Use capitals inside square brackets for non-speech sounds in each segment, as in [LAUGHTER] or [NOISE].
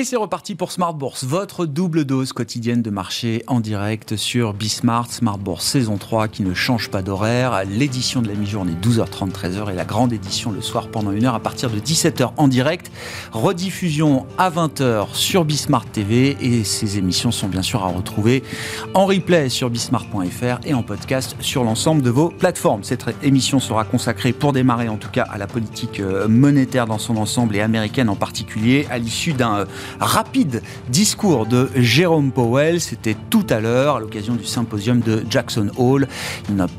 Et c'est reparti pour Smart Bourse, votre double dose quotidienne de marché en direct sur Bismart, Smart Bourse saison 3 qui ne change pas d'horaire. L'édition de la mi-journée 12h30, 13h et la grande édition le soir pendant une heure à partir de 17h en direct. Rediffusion à 20h sur Bismart TV et ces émissions sont bien sûr à retrouver en replay sur bismart.fr et en podcast sur l'ensemble de vos plateformes. Cette émission sera consacrée pour démarrer en tout cas à la politique euh, monétaire dans son ensemble et américaine en particulier à l'issue d'un euh, rapide discours de Jérôme Powell. C'était tout à l'heure à l'occasion du symposium de Jackson Hall.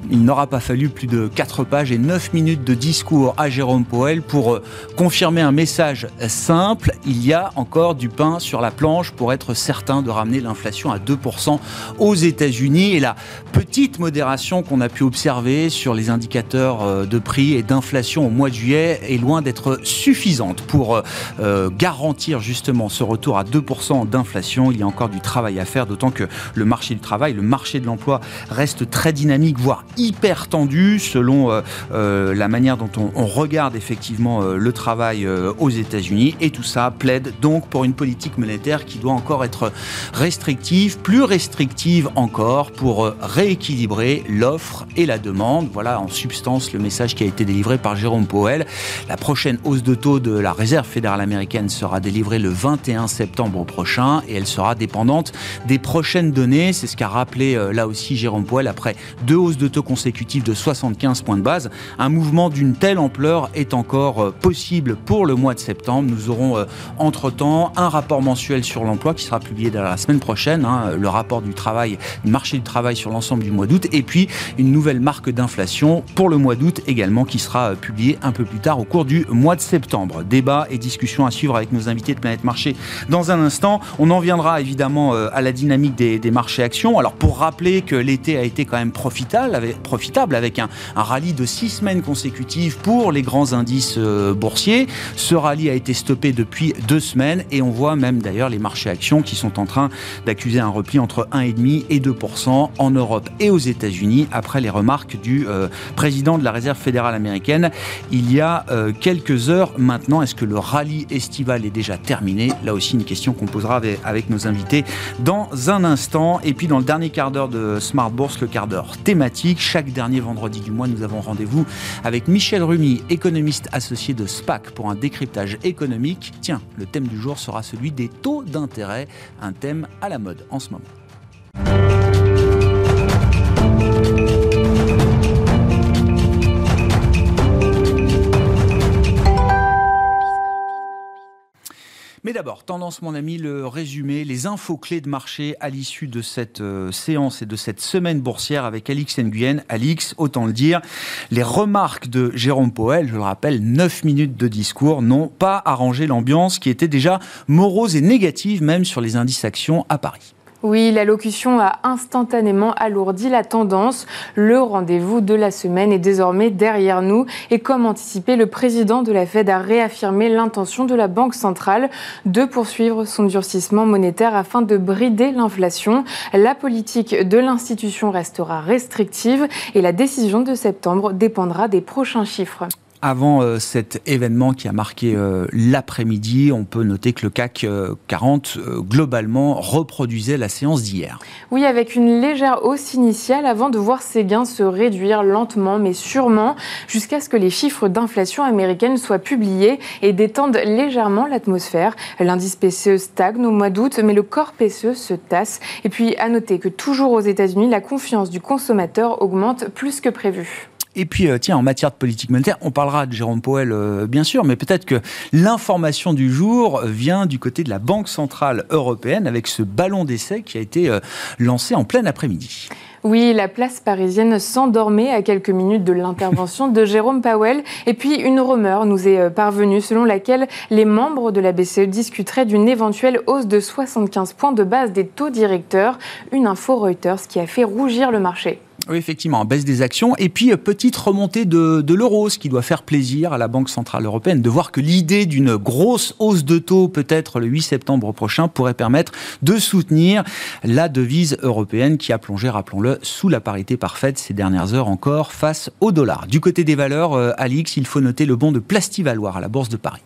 Il n'aura pas fallu plus de 4 pages et 9 minutes de discours à Jérôme Powell pour euh, confirmer un message simple. Il y a encore du pain sur la planche pour être certain de ramener l'inflation à 2% aux États-Unis. Et la petite modération qu'on a pu observer sur les indicateurs euh, de prix et d'inflation au mois de juillet est loin d'être suffisante pour euh, garantir justement ce retour à 2% d'inflation. Il y a encore du travail à faire, d'autant que le marché du travail, le marché de l'emploi reste très dynamique, voire hyper tendu selon euh, euh, la manière dont on, regarde effectivement euh, le travail aux États-Unis. Et tout ça plaide donc pour une politique monétaire qui doit encore être restrictive, plus restrictive encore pour rééquilibrer l'offre et la demande. Voilà en substance le message qui a été délivré par Jérôme Powell. La prochaine hausse de taux de la Réserve fédérale américaine sera délivrée le 21 septembre prochain et elle sera dépendante des prochaines données. C'est ce qu'a rappelé euh, là aussi Jérôme Poel après deux hausses de taux consécutives de 75 points de base. Un mouvement d'une telle ampleur est encore euh, possible pour le mois de septembre. Nous aurons euh, entre-temps un rapport mensuel sur l'emploi qui sera publié la semaine prochaine, hein, le rapport du travail, du marché du travail sur l'ensemble du mois d'août, et puis une nouvelle marque d'inflation pour le mois d'août également qui sera publiée un peu plus tard au cours du mois de septembre. Débat et discussion à suivre avec nos invités de Planète Marché dans un instant. On en viendra évidemment euh, à la dynamique des, marchés actions. Alors pour rappeler que l'été a été quand même profitable avec, un, rallye de six semaines consécutives pour les grands indices euh, boursiers. Ce rallye a été stoppé depuis deux semaines et on voit même d'ailleurs les marchés actions qui sont en train d'accuser un repli entre 1,5 et 2% en Europe et aux États-Unis après les remarques du euh, président de la Réserve fédérale américaine il y a quelques heures maintenant. Est-ce que le rallye estival est déjà terminé Là aussi, une question qu'on posera avec, nos invités dans un instant. Et puis, dans le dernier quart d'heure de Smart Bourse, le quart d'heure thématique. Chaque dernier vendredi du mois, nous avons rendez-vous avec Michel Rumi, économiste associé de SPAC, pour un décryptage économique. Tiens, le thème du jour sera celui des taux d'intérêt, un thème à la mode en ce moment. Mais d'abord, tendance mon ami, le résumé, les infos clés de marché à l'issue de cette euh, séance et de cette semaine boursière avec Alix Nguyen. Alix, autant le dire, les remarques de Jérôme Poel, je le rappelle, 9 minutes de discours, n'ont pas arrangé l'ambiance qui était déjà morose et négative même sur les indices actions à Paris. Oui, l'allocution a instantanément alourdi la tendance. Le rendez-vous de la semaine est désormais derrière nous. Et comme anticipé, le président de la Fed a réaffirmé l'intention de la Banque centrale de poursuivre son durcissement monétaire afin de brider l'inflation. La politique de l'institution restera restrictive et la décision de septembre dépendra des prochains chiffres. Avant euh, cet événement qui a marqué euh, l'après-midi, on peut noter que le CAC 40 euh, globalement reproduisait la séance d'hier. Oui, avec une légère hausse initiale avant de voir ses gains se réduire lentement mais sûrement jusqu'à ce que les chiffres d'inflation américaine soient publiés et détendent légèrement l'atmosphère. L'indice PCE stagne au mois d'août, mais le corps PCE se tasse. Et puis à noter que toujours aux États-Unis, la confiance du consommateur augmente plus que prévu. Et puis, euh, tiens, en matière de politique monétaire, on parlera de Jérôme Powell, euh, bien sûr, mais peut-être que l'information du jour vient du côté de la Banque Centrale Européenne avec ce ballon d'essai qui a été euh, lancé en plein après-midi. Oui, la place parisienne s'endormait à quelques minutes de l'intervention de Jérôme Powell. Et puis, une rumeur nous est parvenue selon laquelle les membres de la BCE discuteraient d'une éventuelle hausse de 75 points de base des taux directeurs. Une info Reuters qui a fait rougir le marché. Oui, effectivement, baisse des actions. Et puis, euh, petite remontée de, l'euro, ce qui doit faire plaisir à la Banque Centrale Européenne de voir que l'idée d'une grosse hausse de taux, peut-être le 8 septembre prochain, pourrait permettre de soutenir la devise européenne qui a plongé, rappelons-le, sous la parité parfaite ces dernières heures encore face au dollar. Du côté des valeurs, euh, Alix, il faut noter le bon de Plastivaloir à la Bourse de Paris.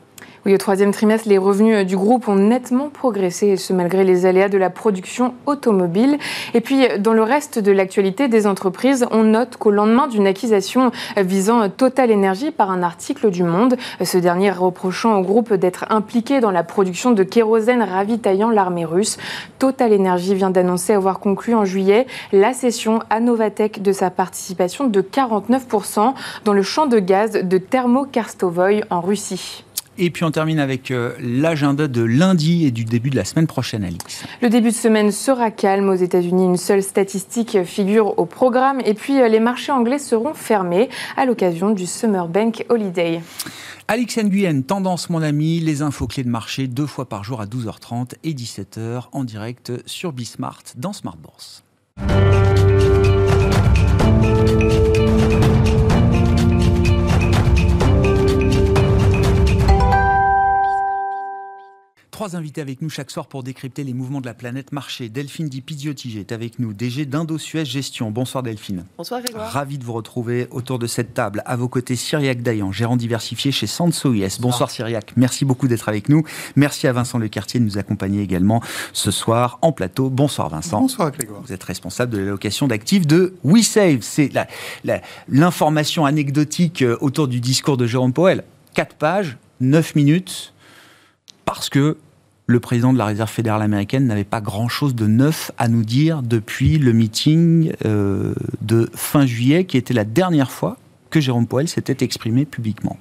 Oui, au troisième trimestre, les revenus du groupe ont nettement progressé, et ce malgré les aléas de la production automobile. Et puis, dans le reste de l'actualité des entreprises, on note qu'au lendemain d'une accusation visant Total Energy par un article du Monde, ce dernier reprochant au groupe d'être impliqué dans la production de kérosène ravitaillant l'armée russe, Total Energy vient d'annoncer avoir conclu en juillet la cession à Novatec de sa participation de 49% dans le champ de gaz de Thermokarstovoy en Russie. Et puis on termine avec euh, l'agenda de lundi et du début de la semaine prochaine, Alix. Le début de semaine sera calme. Aux États-Unis, une seule statistique figure au programme. Et puis euh, les marchés anglais seront fermés à l'occasion du Summer Bank Holiday. Alix Nguyen, Tendance mon ami, les infos clés de marché deux fois par jour à 12h30 et 17h en direct sur Bismart dans Smart Bourse. Trois invités avec nous chaque soir pour décrypter les mouvements de la planète marché. Delphine Di Piziotti est avec nous, DG d'Indo-Suez Gestion. Bonsoir Delphine. Bonsoir Grégoire. Ravi de vous retrouver autour de cette table. À vos côtés, Cyriac Dayan, gérant diversifié chez Sanso Bonsoir, Bonsoir Cyriac, merci beaucoup d'être avec nous. Merci à Vincent Lecartier de nous accompagner également ce soir en plateau. Bonsoir Vincent. Bonsoir Grégoire. Vous êtes responsable de l'allocation d'actifs de WeSave. C'est l'information anecdotique euh, autour du discours de Jérôme Powell. Quatre pages, neuf minutes, parce que le président de la Réserve fédérale américaine n'avait pas grand-chose de neuf à nous dire depuis le meeting euh, de fin juillet, qui était la dernière fois que Jérôme Powell s'était exprimé publiquement.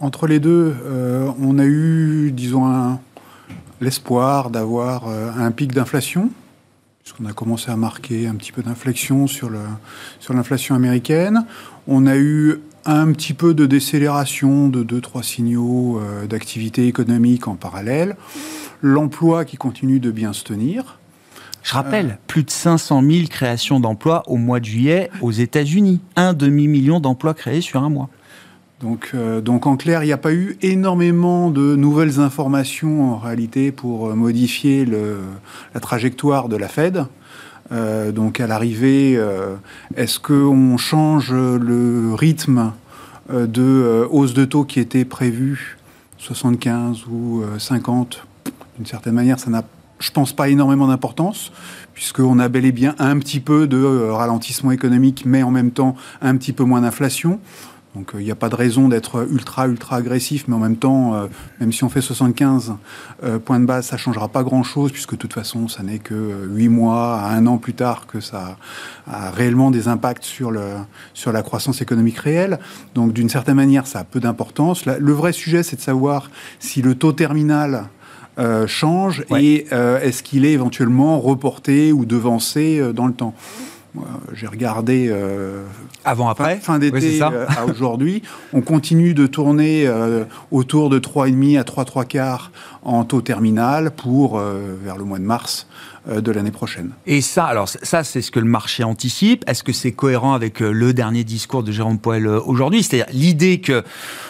Entre, les deux, euh, on a eu, disons, l'espoir d'avoir euh, un pic d'inflation, puisqu'on a commencé à marquer un petit peu d'inflexion sur l'inflation sur américaine. On a eu un petit peu de décélération de deux, trois signaux euh, d'activité économique en parallèle, l'emploi qui continue de bien se tenir. Je rappelle, euh, plus de 500 000 créations d'emplois au mois de juillet aux États-Unis. Un demi-million d'emplois créés sur un mois. Donc, euh, donc en clair, il n'y a pas eu énormément de nouvelles informations en réalité pour modifier le, la trajectoire de la Fed. Euh, donc à l'arrivée, euh, est-ce qu'on change le rythme euh, de hausse de taux qui était prévu, 75 ou 50 D'une certaine manière, ça n'a, je pense, pas énormément d'importance, puisqu'on a bel et bien un petit peu de ralentissement économique, mais en même temps un petit peu moins d'inflation. Donc il n'y a pas de raison d'être ultra, ultra agressif, mais en même temps, euh, même si on fait 75 euh, points de base, ça ne changera pas grand-chose, puisque de toute façon, ça n'est que 8 mois à un an plus tard que ça a réellement des impacts sur, le, sur la croissance économique réelle. Donc d'une certaine manière, ça a peu d'importance. Le vrai sujet, c'est de savoir si le taux terminal euh, change et est-ce qu'il est éventuellement reporté ou devancé dans le temps. J'ai regardé euh, avant après fin, d'été euh, à aujourd'hui. On continue de tourner euh, autour de 3,5 à 3 3 quarts en taux terminal pour vers le mois de mars de l'année prochaine. Et ça, alors ça, c'est ce que le marché anticipe. Est-ce que c'est cohérent avec le dernier discours de Jérôme Poel aujourd'hui? C'est-à-dire l'idée que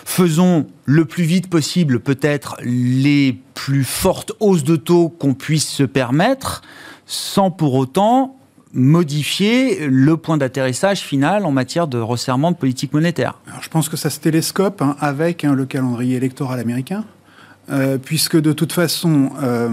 faisons le plus vite possible peut-être les plus fortes hausses de taux qu'on puisse se permettre, sans pour autant modifier le point d'atterrissage final en matière de resserrement de politique monétaire. Je pense que ça se télescope hein, avec hein, le calendrier électoral américain, euh, puisque de toute façon, euh,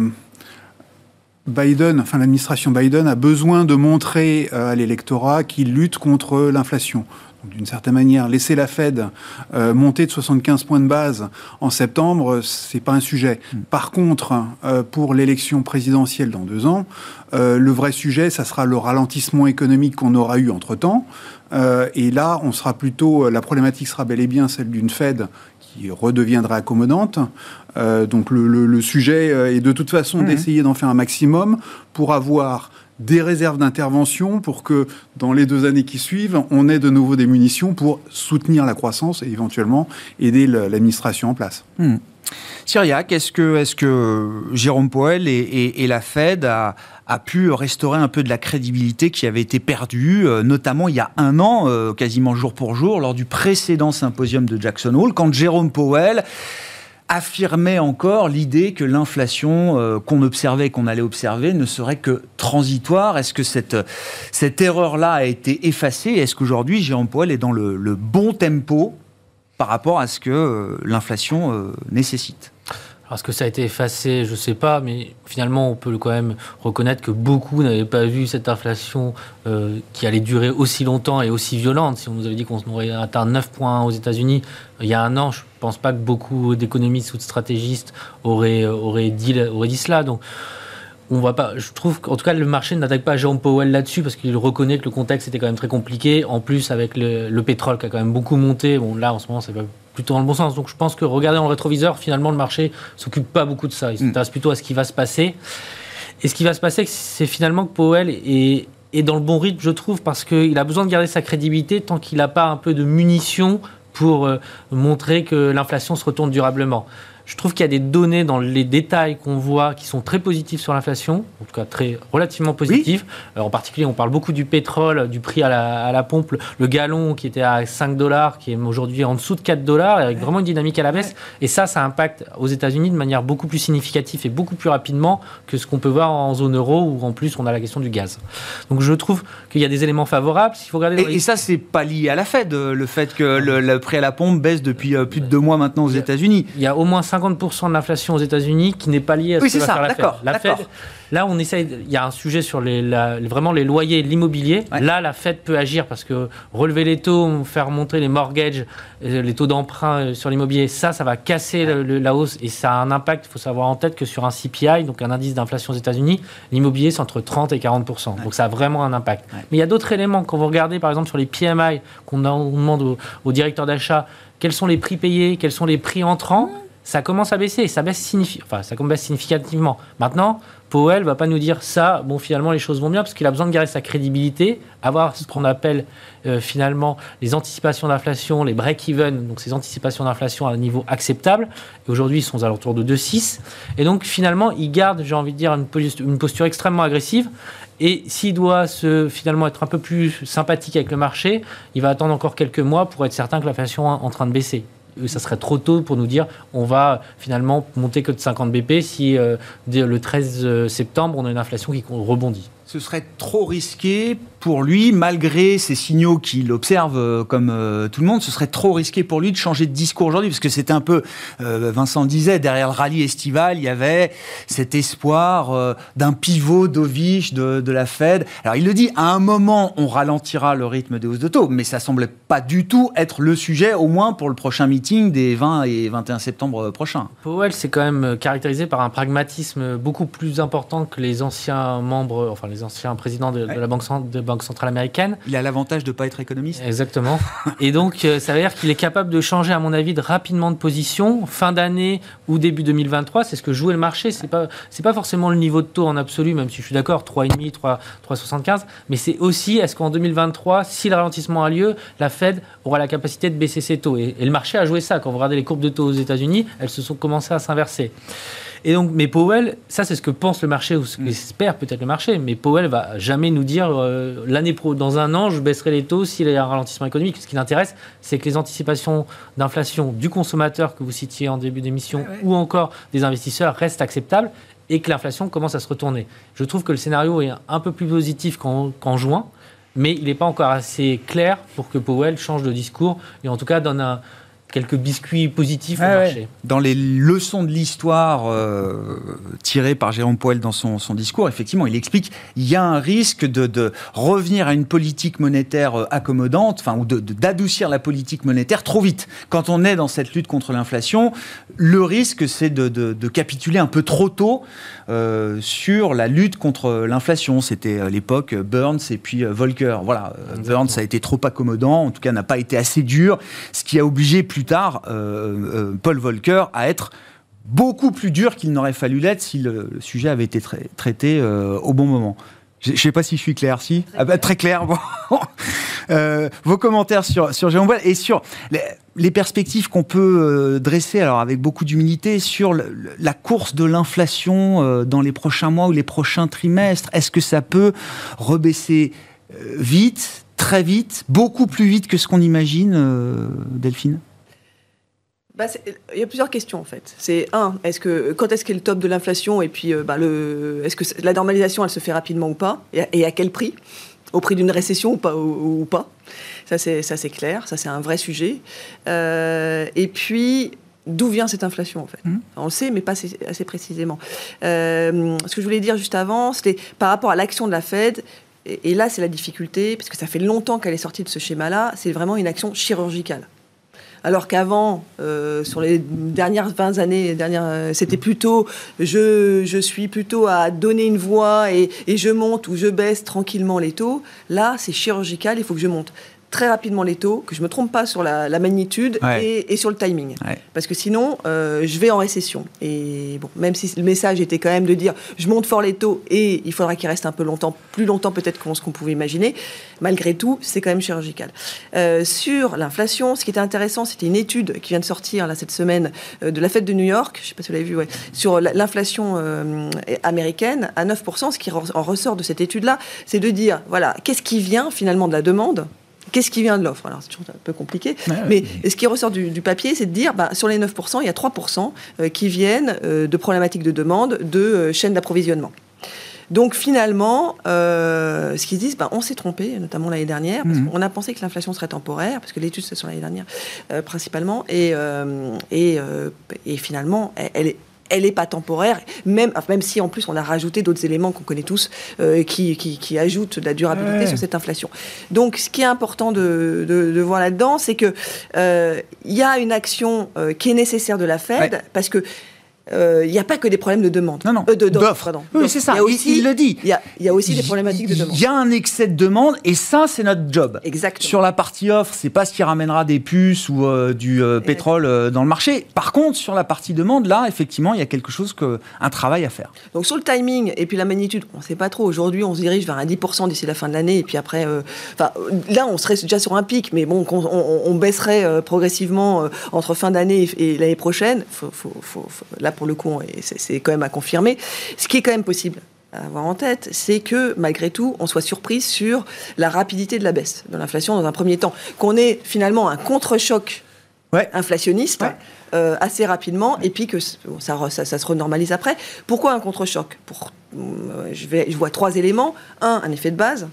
Biden, enfin l'administration Biden a besoin de montrer euh, à l'électorat qu'il lutte contre l'inflation d'une certaine manière, laisser la Fed euh, monter de 75 points de base en septembre, c'est pas un sujet. Hmm. Par contre, euh, pour l'élection présidentielle dans deux ans, euh, le vrai sujet, ça sera le ralentissement économique qu'on aura eu entre temps. et là, on sera plutôt, la problématique sera bel et bien celle d'une Fed qui redeviendra accommodante. donc le, sujet est de toute façon hmm. d'essayer d'en faire un maximum pour avoir des réserves d'intervention pour que dans les deux années qui suivent, on ait de nouveau des munitions pour soutenir la croissance et éventuellement aider l'administration en place. Syriac, est-ce que, est que Jérôme Poel et, la Fed a, pu restaurer un peu de la crédibilité qui avait été perdue, euh, notamment il y a un an, euh, quasiment jour pour jour, lors du précédent symposium de Jackson Hole, quand Jérôme Powell affirmait encore l'idée que l'inflation euh, qu'on observait, qu'on allait observer, ne serait que transitoire. Est-ce que cette, cette erreur-là a été effacée? Est-ce qu'aujourd'hui, Jérôme Powell est dans le, bon tempo par rapport à ce que l'inflation nécessite? Est-ce que ça a été effacé? Je ne sais pas, mais finalement, on peut quand même reconnaître que beaucoup n'avaient pas vu cette inflation euh, qui allait durer aussi longtemps et aussi violente. Si on nous avait dit qu'on aurait atteint 9 points aux États-Unis il y a un an, je pense pas que beaucoup d'économistes ou de stratégistes auraient, auraient, dit, auraient dit cela. Donc, on voit pas. Je trouve qu'en tout cas, le marché n'attaque pas Jérôme Powell là-dessus parce qu'il reconnaît que le contexte était quand même très compliqué. En plus, avec le, le, pétrole qui a quand même beaucoup monté, bon, là, en ce moment, c'est plutôt dans le bon sens. Donc je pense que regarder dans le rétroviseur, finalement, le marché s'occupe pas beaucoup de ça. Il mm. s'intéresse plutôt à ce qui va se passer. Et ce qui va se passer, c'est finalement que Powell est, est dans le bon rythme, je trouve, parce qu'il a besoin de garder sa crédibilité tant qu'il n'a pas un peu de munitions pour euh, montrer que l'inflation se retourne durablement. Je trouve qu'il y a des données dans les détails qu'on voit qui sont très positifs sur l'inflation, en tout cas très relativement positifs. Euh, en particulier, on parle beaucoup du pétrole, du prix à la, pompe, le, gallon qui était à 5 dollars, qui est aujourd'hui en dessous de 4 dollars, avec vraiment une dynamique à la baisse. Et ça, ça impacte aux États-Unis de manière beaucoup plus significative et beaucoup plus rapidement que ce qu'on peut voir en zone euro, où en plus on a la question du gaz. Donc je trouve qu'il y a des éléments favorables. faut regarder et, ça, c'est pas lié à la Fed, le fait que le, prix à la pompe baisse depuis euh, plus de deux mois maintenant aux États-Unis. Il y a au moins 50% de l'inflation aux États-Unis qui n'est pas lié à ce oui, que va ça, faire la Fed. La Fed, là, on essaye. Il y a un sujet sur les, vraiment les loyers, l'immobilier. Là, la Fed peut agir parce que relever les taux, faire monter les mortgages, euh, les taux d'emprunt euh, sur l'immobilier, ça, ça va casser la hausse et ça a un impact. Il faut savoir en tête que sur un CPI, donc un indice d'inflation aux États-Unis, l'immobilier c'est entre 30 et 40% Donc ça a vraiment un impact. Mais il y a d'autres éléments. Quand vous regardez par exemple sur les PMI, qu'on demande au, au directeur d'achat quels sont les prix payés, quels sont les prix entrants ça commence à baisser, enfin, ça baisse significativement. Maintenant, Powell va pas nous dire ça, bon finalement les choses vont bien, parce qu'il a besoin de garder sa crédibilité, avoir ce qu'on appelle euh, finalement les anticipations d'inflation, les break-even, donc ces anticipations d'inflation à un niveau acceptable. Et aujourd'hui, ils sont aux alentours de 2,6. Et donc finalement, il garde, j'ai envie de dire, une posture, une posture extrêmement agressive. Et s'il doit se, finalement être un peu plus sympathique avec le marché, il va attendre encore quelques mois pour être certain que l'inflation est en train de baisser ça serait trop tôt pour nous dire on va finalement monter que de 50 BP si euh, le 13 euh, septembre on a une inflation qui rebondit. Ce serait trop risqué pour lui, malgré ces signaux qu'il observe euh, comme euh, tout le monde, ce serait trop risqué pour lui de changer de discours aujourd'hui, parce que c'était un peu, euh, Vincent disait, derrière le rallye estival, il y avait cet espoir d'un pivot dovish de, la Fed. Alors il le dit, à un moment, on ralentira le rythme des hausses de taux, mais ça semblait pas du tout être le sujet, au moins pour le prochain meeting des 20 et 21 septembre prochains. Powell, c'est quand même caractérisé par un pragmatisme beaucoup plus important que les anciens membres, enfin les anciens présidents de, la Banque, de Banque centrale américaine. Il a l'avantage de ne pas être économiste. Exactement. Et donc, euh, ça veut dire qu'il est capable de changer, à mon avis, de rapidement de position, fin d'année ou début 2023. C'est ce que jouait le marché. Ce n'est pas, pas forcément le niveau de taux en absolu, même si je suis d'accord, 3,5, 3,75. Mais c'est aussi, est-ce qu'en 2023, si le ralentissement a lieu, la Fed aura la capacité de baisser ses taux? Et, et le marché a joué ça. Quand vous regardez les courbes de taux aux États-Unis, elles se sont commencées à s'inverser. Et donc, mais Powell, ça c'est ce que pense le marché ou ce mm. qu'espère peut-être le marché, mais Powell va jamais nous dire euh, l'année pro, dans un an, je baisserai les taux s'il y a un ralentissement économique. Ce qui l'intéresse, c'est que les anticipations d'inflation du consommateur que vous citiez en début d'émission ou encore des investisseurs restent acceptables et que l'inflation commence à se retourner. Je trouve que le scénario est un peu plus positif qu'en juin, mais il n'est pas encore assez clair pour que Powell change de discours et en tout cas donne un quelques biscuits positifs au marché. Dans les leçons de l'histoire euh, tirées par Jérôme Poel dans son, discours, effectivement, il explique qu'il y a un risque de, revenir à une politique monétaire euh, accommodante, enfin, ou d'adoucir la politique monétaire trop vite. Quand on est dans cette lutte contre l'inflation, le risque, c'est de, capituler un peu trop tôt euh, sur la lutte contre l'inflation. C'était à l'époque Burns et puis Volcker. Voilà, Burns a été trop accommodant, en tout cas n'a pas été assez dur, ce qui a obligé plus tard euh, euh, Paul Volcker à être beaucoup plus dur qu'il n'aurait fallu l'être si le, sujet avait été traité euh, au bon moment. Je ne sais pas si je suis clair, si? Très, ah bah, très clair. [LAUGHS] vos commentaires sur, sur Jérôme et sur les, perspectives qu'on peut dresser, alors avec beaucoup d'humilité, sur la course de l'inflation dans les prochains mois ou les prochains trimestres. Est-ce que ça peut rebaisser vite, très vite, beaucoup plus vite que ce qu'on imagine, Delphine? Bah, il y a plusieurs questions en fait. C'est un, est-ce que quand est-ce qu'est le top de l'inflation et puis euh, bah, le, est-ce que la normalisation elle se fait rapidement ou pas et à, quel prix? Au prix d'une récession ou pas. Ou, pas? Ça, c'est clair, ça, c'est un vrai sujet. Euh, et puis, d'où vient cette inflation en fait? Mmh. On le sait, mais pas assez, précisément. Euh, ce que je voulais dire juste avant, c'était par rapport à l'action de la Fed. Et, là, c'est la difficulté, parce que ça fait longtemps qu'elle est sortie de ce schéma-là. C'est vraiment une action chirurgicale. Alors qu'avant, euh, sur les dernières 20 années, c'était plutôt je, suis plutôt à donner une voix et je monte ou je baisse tranquillement les taux. Là, c'est chirurgical, il faut que je monte très rapidement les taux, que je ne me trompe pas sur la, magnitude et, sur le timing. Parce que sinon, euh, je vais en récession. Et bon, même si le message était quand même de dire je monte fort les taux et il faudra qu'il reste un peu longtemps, plus longtemps peut-être qu'on ce qu'on pouvait imaginer, malgré tout, c'est quand même chirurgical. Euh, sur l'inflation, ce qui était intéressant, c'était une étude qui vient de sortir là, cette semaine euh, de la fête de New York, je ne sais pas si vous l'avez vu, ouais, sur l'inflation américaine à 9%. Ce qui en ressort de cette étude-là, c'est de dire voilà, qu'est-ce qui vient finalement de la demande? Qu'est-ce qui vient de l'offre? Alors, c'est toujours un peu compliqué. mais ce qui ressort du, papier, c'est de dire, bah, sur les 9%, il y a 3% euh, qui viennent euh, de problématiques de demande, de euh, chaînes d'approvisionnement. Donc finalement, ce qu'ils disent, bah, on s'est trompé, notamment l'année dernière, parce mhm. qu'on a pensé que l'inflation serait temporaire, parce que l'étude c'est sur l'année dernière principalement, et, et, et finalement, elle est elle n'est pas temporaire, même, même si en plus on a rajouté d'autres éléments qu'on connaît tous euh, qui, qui, ajoutent de la durabilité sur cette inflation. Donc ce qui est important de, de, voir là-dedans, c'est qu'il euh, y a une action euh, qui est nécessaire de la Fed, parce que il euh, n'y a pas que des problèmes de demande. Non, non. Euh, d'offres. Oui, c'est ça. il, le dit. Il y, a, aussi des problématiques de demande. Il y a un excès de demande et ça, c'est notre job. Exactement. Sur la partie offre, c'est pas ce qui ramènera des puces ou euh, du pétrole dans le marché. Par contre, sur la partie demande, là, effectivement, il y a quelque chose que un travail à faire. Donc sur le timing et puis la magnitude, on ne sait pas trop. Aujourd'hui, on se dirige vers un 10% d'ici la fin de l'année et puis après, enfin, là, on serait déjà sur un pic, mais bon, on, baisserait progressivement entre fin d'année et, l'année prochaine. Faut, faut, là, pour le coup, et c'est quand même à confirmer. Ce qui est quand même possible à avoir en tête, c'est que malgré tout, on soit surpris sur la rapidité de la baisse de l'inflation dans un premier temps, qu'on ait finalement un contre-choc inflationniste euh, assez rapidement, et puis que ça, ça, se renormalise après. Pourquoi un contre-choc? Pour, euh, je, vais, je vois trois éléments. Un, un effet de base.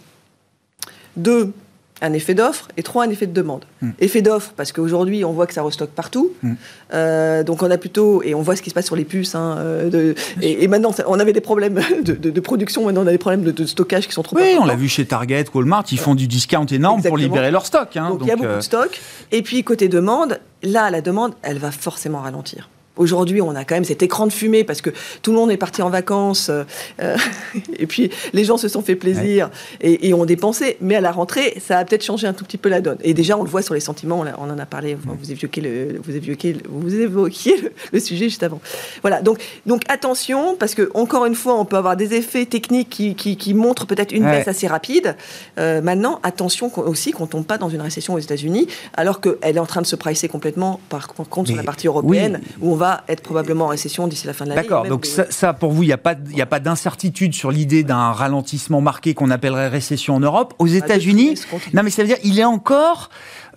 Deux, un effet d'offre et trois, un effet de demande. Hmm. Effet d'offre, parce qu'aujourd'hui, on voit que ça restocke partout. Hmm. Euh, donc, on a plutôt, et on voit ce qui se passe sur les puces. Hein, euh, de, et, maintenant, on avait des problèmes [LAUGHS] de, production, maintenant, on a des problèmes de, stockage qui sont trop Oui, on l'a vu chez Target, Walmart, ils font du discount énorme pour libérer leur stock. Hein, donc, il y a beaucoup de euh, stock. Et puis, côté demande, là, la demande, elle va forcément ralentir. Aujourd'hui, on a quand même cet écran de fumée parce que tout le monde est parti en vacances euh, euh, [LAUGHS] et puis les gens se sont fait plaisir et, ont dépensé. Mais à la rentrée, ça a peut-être changé un tout petit peu la donne. Et déjà, on le voit sur les sentiments. On, en a parlé. vous évoquiez le, vous évoquiez, vous évoquiez le, sujet juste avant. Voilà. Donc, donc attention parce que encore une fois, on peut avoir des effets techniques qui, qui, montrent peut-être une baisse assez rapide. Euh, maintenant, attention aussi qu'on tombe pas dans une récession aux États-Unis, alors qu'elle est en train de se pricer complètement. Par contre, sur la partie européenne, où on va être probablement en récession d'ici la fin de l'année. D'accord, donc ça, pour vous, il n'y a pas, a pas d'incertitude sur l'idée d'un ralentissement marqué qu'on appellerait récession en Europe. Aux États-Unis, non mais ça veut dire il est encore,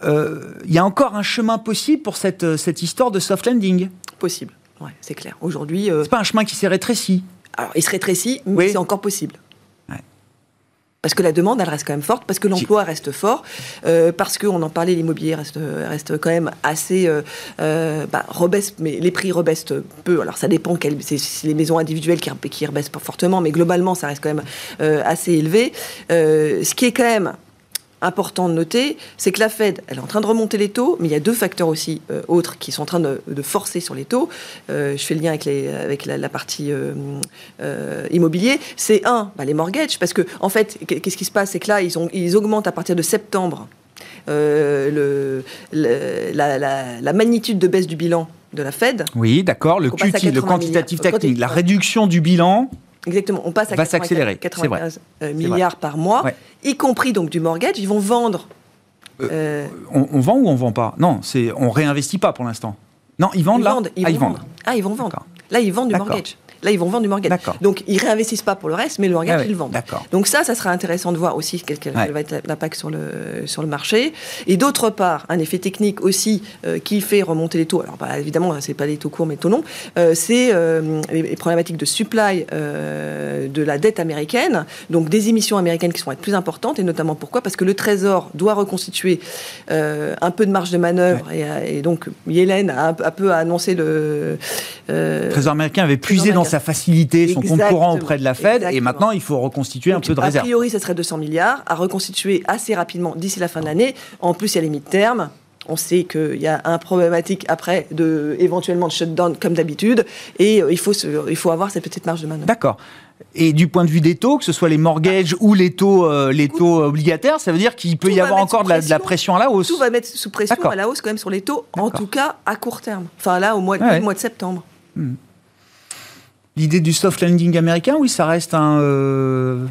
euh, il y a encore un chemin possible pour cette, cette histoire de soft landing. Possible, ouais, c'est clair. Aujourd'hui, euh, c'est pas un chemin qui s'est rétréci. Alors, il se rétrécit, mais c'est encore possible. Parce que la demande, elle reste quand même forte, parce que l'emploi reste fort, euh, parce qu'on en parlait, l'immobilier reste, reste quand même assez euh, euh bah, rebaisse, mais les prix rebaissent peu. Alors ça dépend, c'est les maisons individuelles qui, qui rebaissent pas fortement, mais globalement, ça reste quand même euh, assez élevé. Euh, ce qui est quand même important de noter, c'est que la Fed, elle est en train de remonter les taux, mais il y a deux facteurs aussi euh, autres qui sont en train de, forcer sur les taux. Euh, je fais le lien avec, les, avec la, partie euh, immobilier. C'est un, bah, les mortgages, parce que en fait, qu'est-ce qui se passe, c'est que là, ils, ont, ils augmentent à partir de septembre le, la, magnitude de baisse du bilan de la Fed. Oui, d'accord, le QT, le quantitative technique, la réduction du bilan Exactement, on passe à va 95 euh, milliards par mois, y compris donc du mortgage. Ils vont vendre. Euh, euh, on, vend ou on vend pas? Non, c'est on réinvestit pas pour l'instant. Non, ils vendent là? ah, ils vendent. Ah, ils vont vendre. Là, ils vendent du mortgage. Là, ils vont vendre du mortgage. Donc, ils réinvestissent pas pour le reste, mais le mortgage, ah ils le vendent. Donc ça, ça sera intéressant de voir aussi quel, quel va être l'impact sur le, sur le marché. Et d'autre part, un effet technique aussi euh, qui fait remonter les taux. Alors, bah, évidemment, c'est pas les taux courts, mais taux longs. Euh, c'est euh, les, problématiques de supply de la dette américaine. Donc, des émissions américaines qui vont être plus importantes. Et notamment pourquoi? Parce que le Trésor doit reconstituer un peu de marge de manœuvre. Et, donc, Yellen a un, peu annoncé le... le Trésor américain avait puisé dans sa facilité, son compte courant auprès de la Fed. Et maintenant, il faut reconstituer un peu de réserve. A priori, ce serait 200 milliards à reconstituer assez rapidement d'ici la fin de l'année. En plus, il y a les mid-termes. On sait qu'il y a un problématique après de éventuellement de shutdown comme d'habitude, et euh, il faut, il faut avoir cette petite marge de manœuvre. D'accord. Et du point de vue des taux, que ce soit les mortgages ou les taux, euh, les taux obligataires, ça veut dire qu'il peut y avoir encore de la, pression à la hausse. Tout va mettre sous pression à la hausse quand même sur les taux, en tout cas à court terme. Enfin là, au mois, de, mois de septembre. Hmm. L'idée du soft landing américain, oui, ça reste un, euh,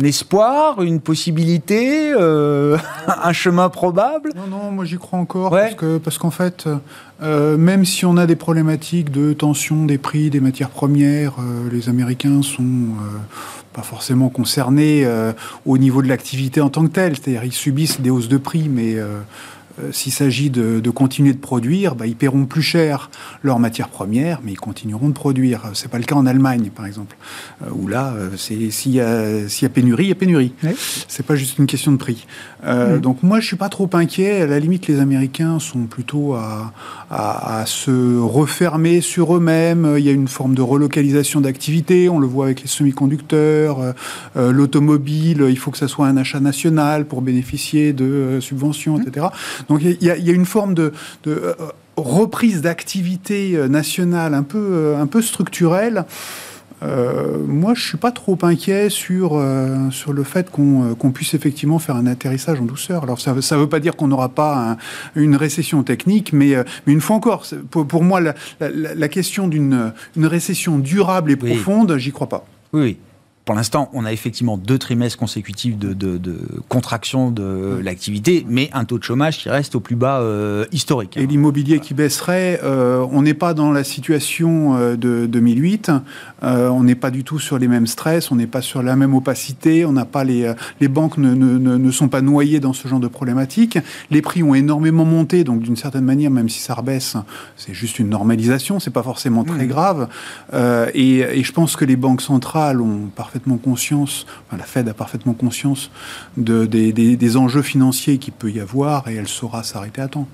un espoir, une possibilité, euh, [LAUGHS] un chemin probable Non, non, moi j'y crois encore parce que parce qu'en fait, euh, même si on a des problématiques de tension des prix des matières premières, les Américains sont pas forcément concernés au niveau de l'activité en tant que telle. C'est-à-dire ils subissent des hausses de prix, mais s'il s'agit de, continuer de produire, bah, ils paieront plus cher leurs matières premières, mais ils continueront de produire. C'est pas le cas en Allemagne, par exemple, euh, où là, euh, s'il y, a pénurie, il y a pénurie. C'est pas juste une question de prix. Donc moi, je suis pas trop inquiet. À la limite, les Américains sont plutôt à, à se refermer sur eux-mêmes. Il y a une forme de relocalisation d'activité. On le voit avec les semi-conducteurs, l'automobile. Il faut que ça soit un achat national pour bénéficier de subventions, etc. Donc il y, a une forme de, euh, reprise d'activité euh, nationale un peu, euh, un peu structurelle. moi, je suis pas trop inquiet sur, sur le fait qu'on puisse effectivement faire un atterrissage en douceur. Alors, ça ne veut pas dire qu'on n'aura pas une récession technique, mais, mais une fois encore, pour, pour moi, la, la question d'une récession durable et profonde, j'y crois pas. Oui pour l'instant, on a effectivement deux trimestres consécutifs de, contraction de l'activité, mais un taux de chômage qui reste au plus bas euh, historique. Et l'immobilier qui baisserait, euh, on n'est pas dans la situation euh, de 2008, on n'est pas du tout sur les mêmes stress, on n'est pas sur la même opacité, on n'a pas les, les banques ne, ne, sont pas noyées dans ce genre de problématiques. Les prix ont énormément monté, donc d'une certaine manière, même si ça rebaisse, c'est juste une normalisation, c'est pas forcément très mmh. grave. Et, et, je pense que les banques centrales ont parfois parfaitement conscience, la Fed a parfaitement conscience de, des, des enjeux financiers qu'il peut y avoir et elle saura s'arrêter à temps.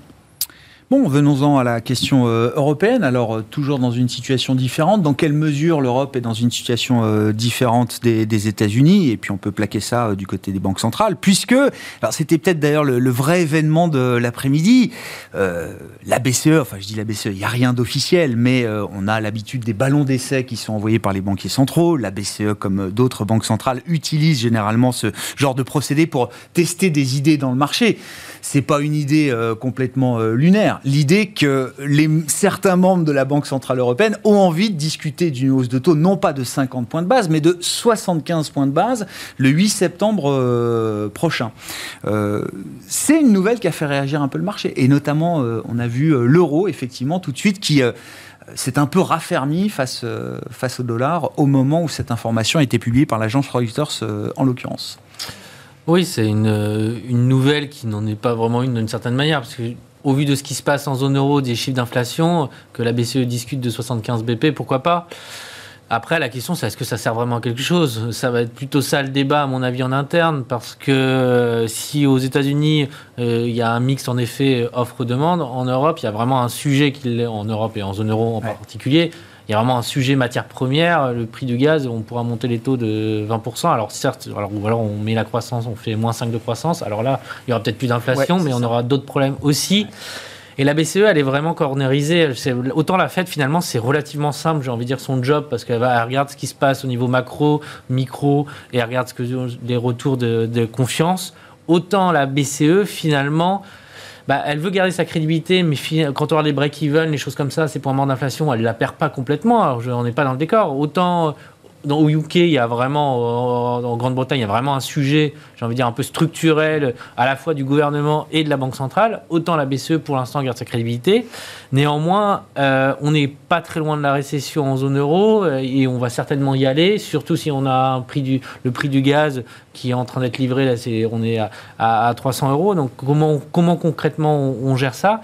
Bon, venons-en à la question euh, européenne. Alors, euh, toujours dans une situation différente. Dans quelle mesure l'Europe est dans une situation euh, différente des, États-Unis? Et puis, on peut plaquer ça du côté des banques centrales, puisque, alors c'était peut-être d'ailleurs le, vrai événement de l'après-midi. la BCE, enfin, je dis la BCE, il n'y a rien d'officiel, mais on a l'habitude des ballons d'essai qui sont envoyés par les banquiers centraux. La BCE, comme d'autres banques centrales, utilise généralement ce genre de procédé pour tester des idées dans le marché. C'est pas une idée complètement lunaire l'idée que certains membres de la Banque Centrale Européenne ont envie de discuter d'une hausse de taux, non pas de 50 points de base, mais de 75 points de base le 8 septembre euh, prochain. Euh, c'est une nouvelle qui a fait réagir un peu le marché. Et notamment, euh, on a vu l'euro, effectivement, tout de suite, qui s'est un peu raffermi face, face au dollar au moment où cette information a été publiée par l'agence Reuters en l'occurrence. Oui, c'est une, une, nouvelle qui n'en est pas vraiment une d'une certaine manière, parce que au vu de ce qui se passe en zone euro, des chiffres d'inflation, que la BCE discute de 75 BP, pourquoi pas? Après, la question, c'est est-ce que ça sert vraiment à quelque chose? Ça va être plutôt ça le débat, à mon avis, en interne, parce que euh, si aux États-Unis, euh, il y a un mix, en effet, offre-demande, en Europe, il y a vraiment un sujet, qui, en Europe et en zone euro en particulier, il y a vraiment un sujet matière première, le prix du gaz, on pourra monter les taux de 20%. Alors certes, alors, ou alors on met la croissance, on fait moins 5 de croissance. Alors là, il y aura peut-être plus d'inflation, mais on aura d'autres problèmes aussi. Et la BCE, elle est vraiment cornérisée. Autant la Fed, finalement, c'est relativement simple, j'ai envie de dire, son job, parce qu'elle regarde ce qui se passe au niveau macro, micro, et elle regarde ce que, les retours de, de confiance. Autant la BCE, finalement, bah, elle veut garder sa crédibilité, mais quand on regarde les break-even, les choses comme ça, ces points morts d'inflation, elle ne la perd pas complètement. Alors, on n'est pas dans le décor. Autant dans, au UK, il y a vraiment, en Grande-Bretagne, il y a vraiment un sujet, j'ai envie de dire, un peu structurel, à la fois du gouvernement et de la Banque centrale. Autant la BCE, pour l'instant, garde sa crédibilité. Néanmoins, euh, on n'est pas très loin de la récession en zone euro euh, et on va certainement y aller, surtout si on a le prix du gaz qui est en train d'être livré, là, on est à, à, 300 euros. Donc, comment, comment concrètement on, on gère ça?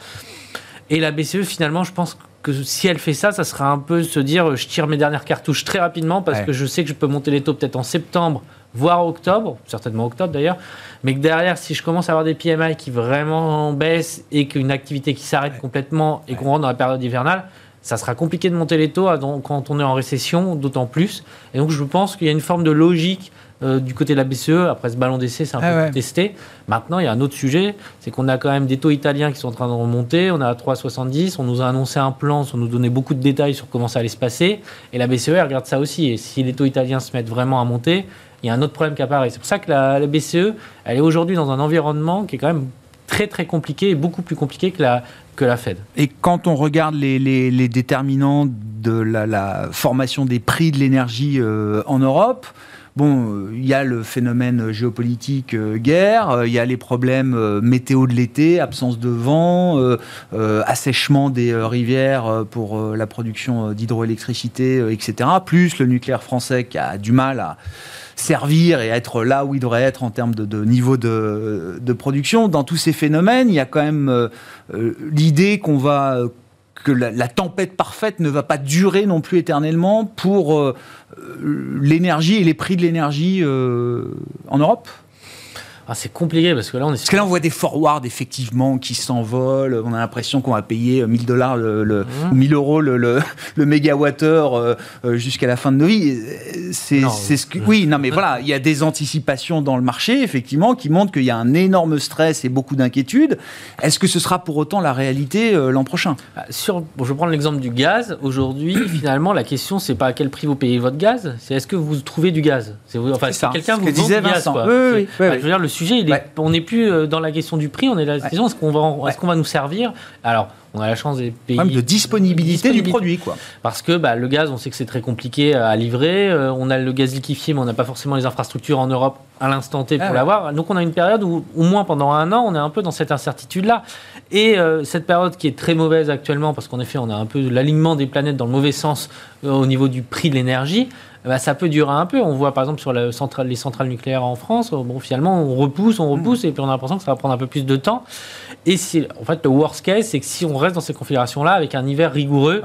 Et la BCE, finalement, je pense que que si elle fait ça, ça sera un peu se dire je tire mes dernières cartouches très rapidement parce que je sais que je peux monter les taux peut-être en septembre, voire octobre, certainement octobre d'ailleurs, mais que derrière, si je commence à avoir des PMI qui vraiment baissent et qu'une activité qui s'arrête complètement et qu'on rentre dans la période hivernale, ça sera compliqué de monter les taux quand on est en récession, d'autant plus. Et donc je pense qu'il y a une forme de logique euh, du côté de la BCE, après ce ballon d'essai, c'est un ah peu testé. Maintenant, il y a un autre sujet, c'est qu'on a quand même des taux italiens qui sont en train de remonter. On a à 3,70. On nous a annoncé un plan, on nous donnait beaucoup de détails sur comment ça allait se passer. Et la BCE, elle regarde ça aussi. Et si les taux italiens se mettent vraiment à monter, il y a un autre problème qui apparaît. C'est pour ça que la, BCE, elle est aujourd'hui dans un environnement qui est quand même très très compliqué et beaucoup plus compliqué que la, que la Fed. Et quand on regarde les, les, déterminants de la, formation des prix de l'énergie euh, en Europe, Bon, euh, il y a le phénomène géopolitique euh, guerre, euh, il y a les problèmes météo de l'été, absence de vent, assèchement des rivières pour la production d'hydroélectricité, etc. Plus le nucléaire français qui a du mal à servir et être là où il devrait être en termes de, niveau de, production. Dans tous ces phénomènes, il y a quand même l'idée qu'on va que la, tempête parfaite ne va pas durer non plus éternellement pour euh, euh, l'énergie et les prix de l'énergie euh, en Europe? Ah, c'est compliqué parce que là, on est. Parce que là, on voit des forwards effectivement qui s'envolent. On a l'impression qu'on va payer 1000 dollars, le, 1000 mmh. euros le, le, [LAUGHS] le mégawattheure euh, euh, jusqu'à la fin de nos vies. C'est ce que. Oui, non, mais voilà, il y a des anticipations dans le marché effectivement qui montrent qu'il y a un énorme stress et beaucoup d'inquiétudes. Est-ce que ce sera pour autant la réalité euh, l'an prochain? Bah, Sur, bon, je vais prendre l'exemple du gaz. Aujourd'hui, [COUGHS] finalement, la question c'est pas à quel prix vous payez votre gaz, c'est est-ce que vous trouvez du gaz? C'est enfin, quelqu'un vous disait Vincent. Gaz, oui, oui, bah, je veux dire, le sujet, on n'est plus euh, dans la question du prix, on est dans la question est-ce qu'on va, va nous servir? Alors, on a la chance des pays. Même de disponibilité, du produit, quoi. Parce que bah, le gaz, on sait que c'est très compliqué à livrer. Euh, on a le gaz liquéfié, mais on n'a pas forcément les infrastructures en Europe à l'instant T pour ah l'avoir. Donc, on a une période où, au moins pendant un an, on est un peu dans cette incertitude-là. Et euh, cette période qui est très mauvaise actuellement, parce qu'en effet, on a un peu l'alignement des planètes dans le mauvais sens au niveau du prix de l'énergie. Eh ben, ça peut durer un peu. On voit par exemple sur la centrale, les centrales nucléaires en France, euh, bon, finalement, on repousse, on repousse, mm. et puis on a l'impression que ça va prendre un peu plus de temps. Et si, en fait, le worst case, c'est que si on reste dans ces configurations-là, avec un hiver rigoureux,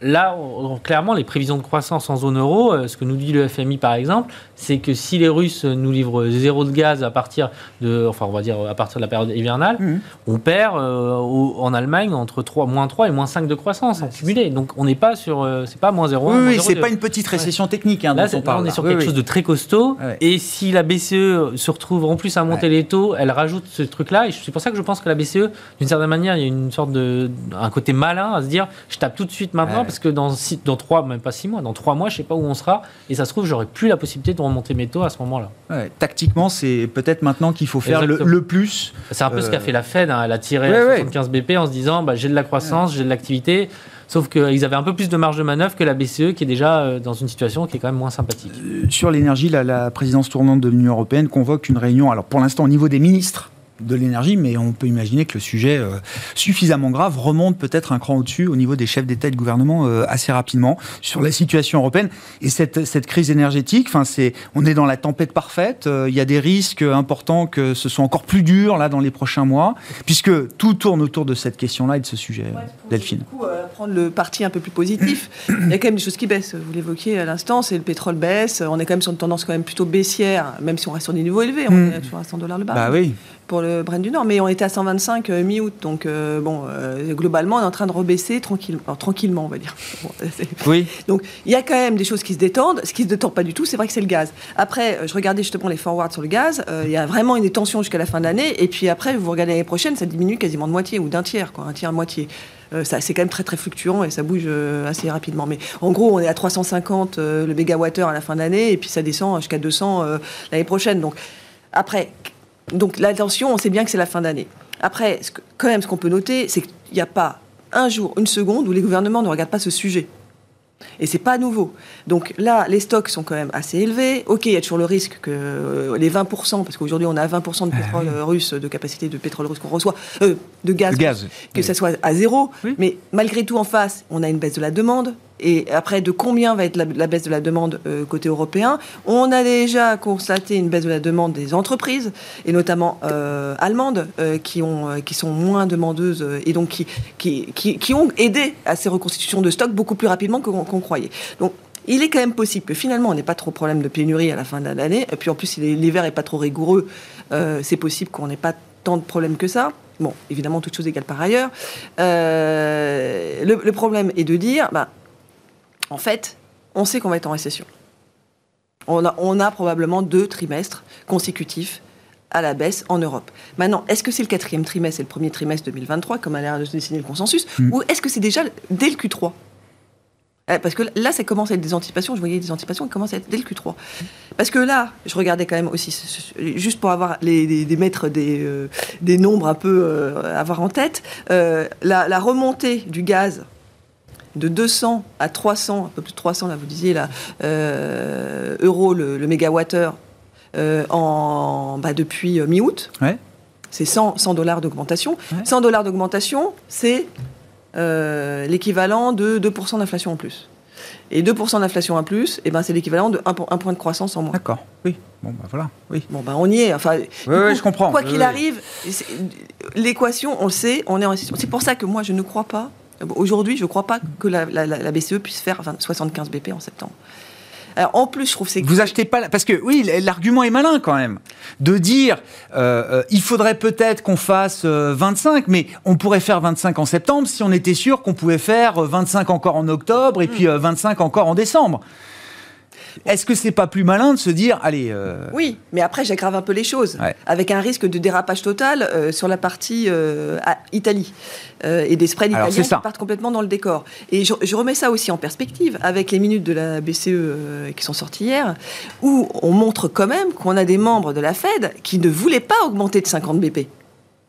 Là, clairement, les prévisions de croissance en zone euro, euh, ce que nous dit le FMI par exemple, c'est que si les Russes nous livrent zéro de gaz à partir de, enfin, on va dire à partir de la période hivernale, mmh. on perd euh, en Allemagne entre 3, moins 3 et moins 5 de croissance en cumulé. Donc on n'est pas sur, euh, c'est pas moins 0. Oui, oui c'est pas une petite récession technique. Hein, là, on, est sur quelque chose de très costaud. Et si la BCE se retrouve en plus à monter les taux, elle rajoute ce truc-là. Et c'est pour ça que je pense que la BCE, d'une certaine manière, il y a une sorte de, un côté malin à se dire, je tape tout de suite maintenant parce que dans, six, dans trois, même pas six mois, dans trois mois, je sais pas où on sera. Et ça se trouve, j'aurais plus la possibilité de remonter mes taux à ce moment-là. tactiquement, c'est peut-être maintenant qu'il faut faire le, plus. C'est un peu ce qu'a euh, fait la Fed. Hein. Elle a tiré 75 BP en se disant bah, j'ai de la croissance, j'ai de l'activité. Sauf qu'ils avaient un peu plus de marge de manœuvre que la BCE, qui est déjà euh, dans une situation qui est quand même moins sympathique. Euh, sur l'énergie, la, la présidence tournante de l'Union européenne convoque une réunion, alors pour l'instant au niveau des ministres de l'énergie, mais on peut imaginer que le sujet euh, suffisamment grave remonte peut-être un cran au-dessus au niveau des chefs d'État et de gouvernement euh, assez rapidement sur la situation européenne et cette, cette crise énergétique. Enfin, c'est on est dans la tempête parfaite. Euh, il y a des risques importants que ce soit encore plus dur là dans les prochains mois, puisque tout tourne autour de cette question-là et de ce sujet. Delphine. Du coup, prendre le parti un peu plus positif. [COUGHS] il y a quand même des choses qui baissent. Vous l'évoquiez à l'instant, c'est le pétrole baisse. On est quand même sur une tendance quand même plutôt baissière, même si on reste sur des niveaux élevés. On hmm. est sur 100 dollars le baril. Bah oui pour le Brent du Nord, mais on était à 125 euh, mi-août, donc euh, bon, euh, globalement, on est en train de rebaisser tranquillement, tranquillement, on va dire. [LAUGHS] oui. Donc il y a quand même des choses qui se détendent. Ce qui se détend pas du tout, c'est vrai que c'est le gaz. Après, je regardais justement les forwards sur le gaz. il y a vraiment une tension jusqu'à la fin de l'année, et puis après, vous regardez l'année prochaine, ça diminue quasiment de moitié ou d'un tiers, quoi, un tiers, moitié. ça, c'est quand même très très fluctuant et ça bouge assez rapidement. Mais en gros, on est à 350 le mégawattheure à la fin d'année et puis ça descend jusqu'à 200 l'année prochaine. Donc après, donc l'attention, on sait bien que c'est la fin d'année. Après, quand même, ce qu'on peut noter, c'est qu'il n'y a pas un jour, une seconde où les gouvernements ne regardent pas ce sujet. Et c'est pas nouveau. Donc là, les stocks sont quand même assez élevés. Ok, il y a toujours le risque que euh, les 20%, parce qu'aujourd'hui on a 20% de Ah pétrole oui. euh, russe, de capacité de pétrole russe qu'on reçoit, euh, de gaz, gaz. que ça soit à zéro. Oui. Mais malgré tout, en face, on a une baisse de la demande. Et après, de combien va être la, baisse de la demande euh, côté européen? On a déjà constaté une baisse de la demande des entreprises, et notamment euh, allemandes, euh, qui, ont, qui sont moins demandeuses et donc qui, qui, qui, ont aidé à ces reconstitutions de stock beaucoup plus rapidement qu'on qu'on croyait. Donc, il est quand même possible que finalement on n'ait pas trop de problème de pénurie à la fin de l'année. Et puis en plus, si l'hiver est pas trop rigoureux, c'est possible qu'on n'ait pas tant de problèmes que ça. Bon, évidemment, toute chose égale par ailleurs. Le, le problème est de dire, bah, en fait, on sait qu'on va être en récession. On a, on a probablement deux trimestres consécutifs à la baisse en Europe. Maintenant, est-ce que c'est le quatrième trimestre et le premier trimestre 2023, comme a l'air de se dessiner le consensus, Mm. ou est-ce que c'est déjà dès le Q3 Euh, Parce que là, ça commence à être des anticipations. Je voyais des anticipations qui commencent à être dès le Q3. Parce que là, je regardais quand même aussi, juste pour avoir les, les- des mettre des, euh, des nombres un peu euh, à avoir en tête, euh, la, la remontée du gaz de 200 à 300, un peu plus de 300, là, vous disiez, là, euh, euros le, le mégawattheure euh, en, bah, depuis euh, mi-août. Ouais. C'est 100, 100 dollars d'augmentation. Ouais. 100 dollars d'augmentation, c'est euh, l'équivalent de 2% d'inflation en plus. Et 2% d'inflation en plus, eh ben, c'est l'équivalent de 1, point de croissance en moins. D'accord. Oui. Bon, bah voilà. Oui. Bon, ben, on y est. Enfin, oui, je comprends. Quoi Oui, qu'il arrive, l'équation, on le sait, on est en récession. C'est pour ça que moi, je ne crois pas, aujourd'hui, je ne crois pas que la, la- la- la BCE puisse faire 20 75 BP en septembre. Alors, en plus, je trouve que c'est Vous achetez pas parce que oui, l'argument est malin quand même de dire euh, euh, il faudrait peut-être qu'on fasse euh, 25, mais on pourrait faire 25 en septembre si on était sûr qu'on pouvait faire euh, 25 encore en octobre et Mm. puis euh, 25 encore en décembre. Est-ce que c'est pas plus malin de se dire allez euh, Oui, mais après, j'aggrave un peu les choses, Ouais. avec un risque de dérapage total euh, sur la partie euh, à Italie et des spreads Alors, italiens qui partent complètement dans le décor. Et je, je remets ça aussi en perspective avec les minutes de la BCE qui sont sorties hier, où on montre quand même qu'on a des membres de la Fed qui ne voulaient pas augmenter de 50 BP.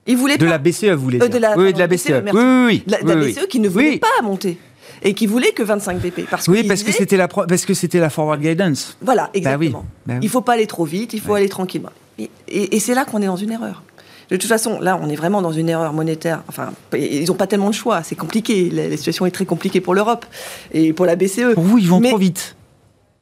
Ils voulaient de pas. la BCE vous voulez dire de la- Oui, de la BCE. BCE, oui, oui, oui. La, la Oui, oui. BCE qui ne voulait pas monter et qui voulait que 25 BP. Parce Oui, parce que c'était la pro- parce que c'était la forward guidance. Voilà, exactement. Bah oui. Il faut pas aller trop vite, il faut aller tranquillement. Et, et- et c'est là qu'on est dans une erreur. De toute façon, là, on est vraiment dans une erreur monétaire. Enfin, ils n'ont pas tellement de choix. C'est compliqué. La, la situation est très compliquée pour l'Europe et pour la BCE. Pour vous, ils vont Mais- trop vite.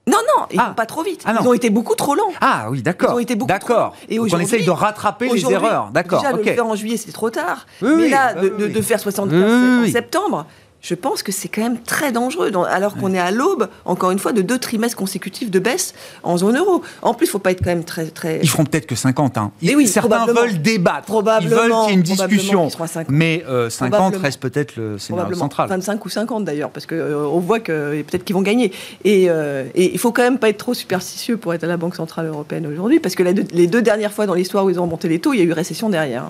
Non, non, ils Ah. vont pas trop vite. Ah ils ont été beaucoup trop lents. Ah oui, d'accord. Ils ont été beaucoup D'accord. trop- Et Donc on essaye de rattraper les erreurs. D'accord. Déjà, de le faire en juillet, c'est trop tard. Oui, Mais là, bah de, oui, de- oui. de faire 75 Oui, oui, en septembre, je pense que c'est quand même très dangereux. alors qu'on est à l'aube, encore une fois, de deux trimestres consécutifs de baisse en zone euro. En plus, il faut pas être quand même très. très... Ils feront peut-être que 50. Hein. Ils- oui, Certains veulent débattre. Ils Probablement, veulent qu'il y ait une discussion. qu'ils seront à 50. Mais euh, 50 Probablement. reste peut-être le scénario central. 25 ou 50 d'ailleurs, parce qu'on voit que peut-être qu'ils vont gagner. Et, euh, il faut quand même pas être trop superstitieux pour être à la Banque Centrale Européenne aujourd'hui, parce que la les deux dernières fois dans l'histoire où ils ont remonté les taux, il y a eu récession derrière.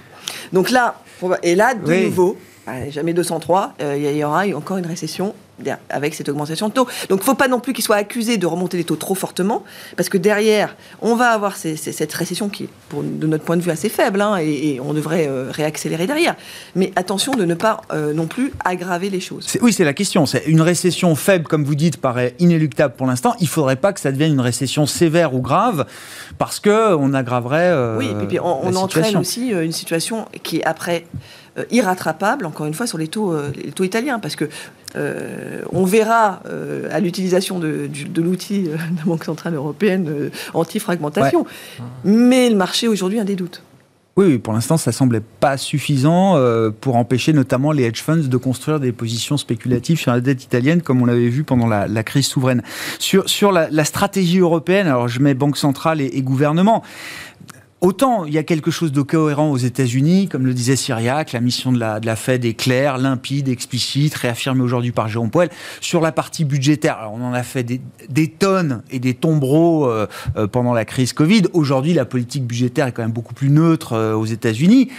Donc là, et là, de Oui. nouveau, jamais 203, euh, il y, aura encore une récession avec cette augmentation de taux. Donc il ne faut pas non plus qu'ils soient accusés de remonter les taux trop fortement, parce que derrière, on va avoir ces- ces- cette récession qui est, pour, de notre point de vue, assez faible, hein, et, et on devrait euh, réaccélérer derrière. Mais attention de ne pas euh, non plus aggraver les choses. Oui, c'est la question. C'est une récession faible, comme vous dites, paraît inéluctable pour l'instant. Il faudrait pas que ça devienne une récession sévère ou grave, parce que on aggraverait. euh, Oui, et puis on, on entraîne aussi une situation qui après irrattrapable, encore une fois, sur les taux, euh, les taux italiens, parce que euh, on verra euh, à l'utilisation de, l'outil euh, de la Banque Centrale Européenne euh, anti-fragmentation, mais le marché aujourd'hui a des doutes. Oui, oui, pour l'instant, ça semblait pas suffisant euh, pour empêcher notamment les hedge funds de construire des positions spéculatives sur la dette italienne, comme on l'avait vu pendant la, la crise souveraine. Sur, sur la, la stratégie européenne, alors je mets banque centrale et, et gouvernement. Autant il y a quelque chose de cohérent aux États-Unis, comme le disait Syriac, la mission de la, de Fed est claire, limpide, explicite, réaffirmée aujourd'hui par Jérôme Powell. Sur la partie budgétaire, on en a fait des, des tonnes et des tombereaux euh, euh, pendant la crise Covid. Aujourd'hui, la politique budgétaire est quand même beaucoup plus neutre euh, aux États-Unis.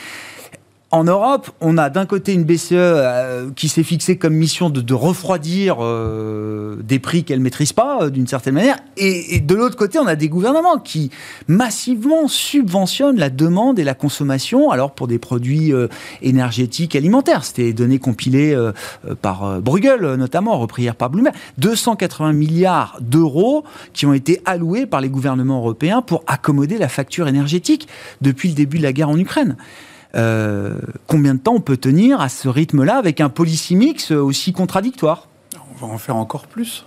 En Europe, on a d'un côté une BCE euh, qui s'est fixée comme mission de, refroidir euh, des prix qu'elle maîtrise pas, euh, d'une certaine manière, et, de l'autre côté, on a des gouvernements qui massivement subventionnent la demande et la consommation, alors pour des produits énergétiques, alimentaires. C'était donné compilé par Bruegel, notamment, repris hier par Bloomberg. 280 milliards d'euros qui ont été alloués par les gouvernements européens pour accommoder la facture énergétique depuis le début de la guerre en Ukraine. Euh, combien de temps on peut tenir à ce rythme-là avec un policy mix aussi contradictoire? On va en faire encore plus.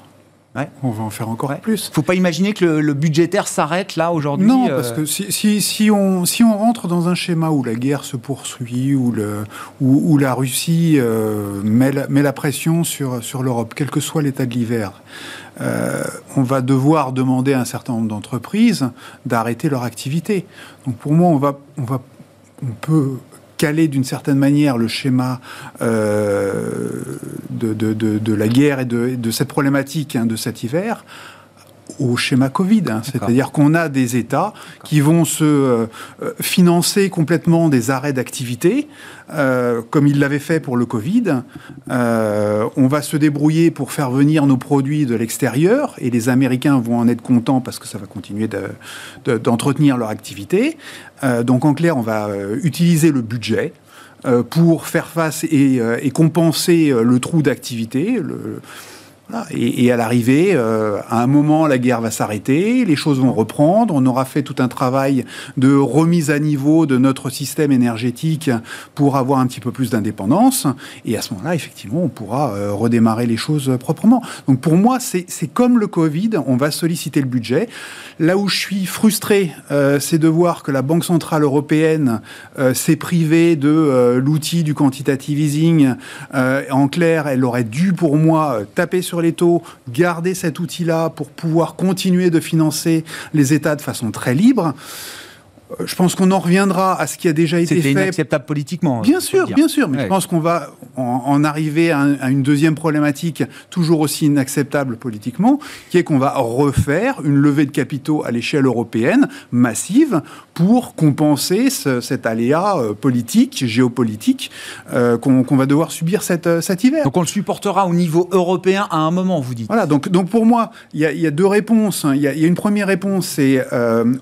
On va en faire encore plus. Il ne faut pas imaginer que le, budgétaire s'arrête là aujourd'hui. Non, euh, parce que si, si, on, si on rentre dans un schéma où la guerre se poursuit, où, le, où, la Russie euh, met, la, met, la, pression sur, sur l'Europe, quel que soit l'état de l'hiver, on va devoir demander à un certain nombre d'entreprises d'arrêter leur activité. Donc pour moi, on va, on va on peut caler d'une certaine manière le schéma euh, de, la guerre et de, cette problématique hein, de cet hiver au schéma Covid. Hein. C'est-à-dire qu'on a des États qui vont se euh, financer complètement des arrêts d'activité, euh, comme ils l'avaient fait pour le Covid. Euh, on va se débrouiller pour faire venir nos produits de l'extérieur, et les Américains vont en être contents parce que ça va continuer d'entretenir leur activité. donc en clair, on va utiliser le budget pour faire face et, et compenser le trou d'activité. Le, et, à l'arrivée, euh, à un moment, la guerre va s'arrêter, les choses vont reprendre. On aura fait tout un travail de remise à niveau de notre système énergétique pour avoir un petit peu plus d'indépendance. Et à ce moment-là, effectivement, on pourra euh, redémarrer les choses proprement. Donc pour moi, c'est comme le Covid, on va solliciter le budget. Là où je suis frustré, euh, c'est de voir que la Banque Centrale Européenne s'est privée de l'outil du quantitative easing. en clair, elle aurait dû, pour moi, taper sur les taux, garder cet outil-là pour pouvoir continuer de financer les États de façon très libre. Euh, je pense qu'on en reviendra à ce qui a déjà été fait. C'est inacceptable politiquement. Bien sûr, bien sûr, mais je pense qu'on va en, arriver à, une deuxième problématique toujours aussi inacceptable politiquement, qui est qu'on va refaire une levée de capitaux à l'échelle européenne massive pour compenser cet aléa euh, politique, géopolitique euh, qu'on va devoir subir cet, cet, hiver. Donc on le supportera au niveau européen à un moment, vous dites. Voilà, donc, donc pour moi, il y, a deux réponses. Il y, a une première réponse, c'est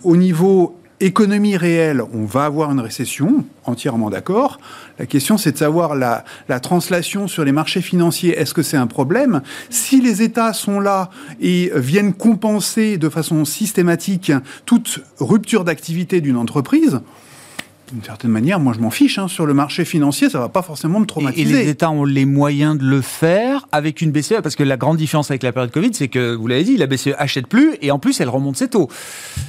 au niveau économie réelle, on va avoir une récession, entièrement d'accord. La question, c'est de savoir la, translation sur les marchés financiers. Est-ce que c'est un problème? Si les États sont là et viennent compenser de façon systématique toute rupture d'activité d'une entreprise, d'une certaine manière, moi je m'en fiche. Hein. Sur le marché financier, ça va pas forcément me traumatiser. Et, les États ont les moyens de le faire avec une BCE, parce que la grande différence avec la période Covid, c'est que, vous l'avez dit, la BCE achète plus et en plus elle remonte ses taux.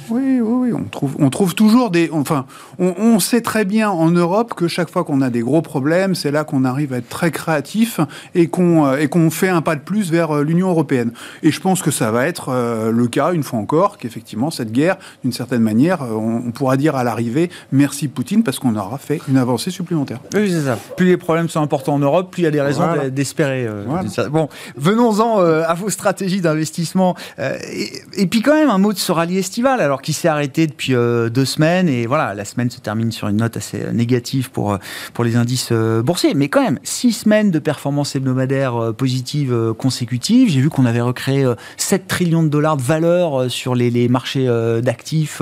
Oui, oui, oui. On trouve, on trouve toujours des. Enfin, on, sait très bien en Europe que chaque fois qu'on a des gros problèmes, c'est là qu'on arrive à être très créatif et qu'on euh, et qu'on fait un pas de plus vers euh, l'Union européenne. Et je pense que ça va être euh, le cas une fois encore, qu'effectivement cette guerre, d'une certaine manière, on pourra dire à l'arrivée, merci Poutine parce qu'on aura fait une avancée supplémentaire. Oui, c'est ça. Plus les problèmes sont importants en Europe, plus il y a des raisons d'espérer. Euh, bon, venons-en euh, à vos stratégies d'investissement. Euh, et, puis quand même un mot de ce rallye estival, alors qui s'est arrêté depuis deux semaines et voilà, la semaine se termine sur une note assez négative pour pour les indices boursiers. Mais quand même, six semaines de performances hebdomadaires positives consécutives. J'ai vu qu'on avait recréé 7 trillions de dollars de valeur sur les, les marchés d'actifs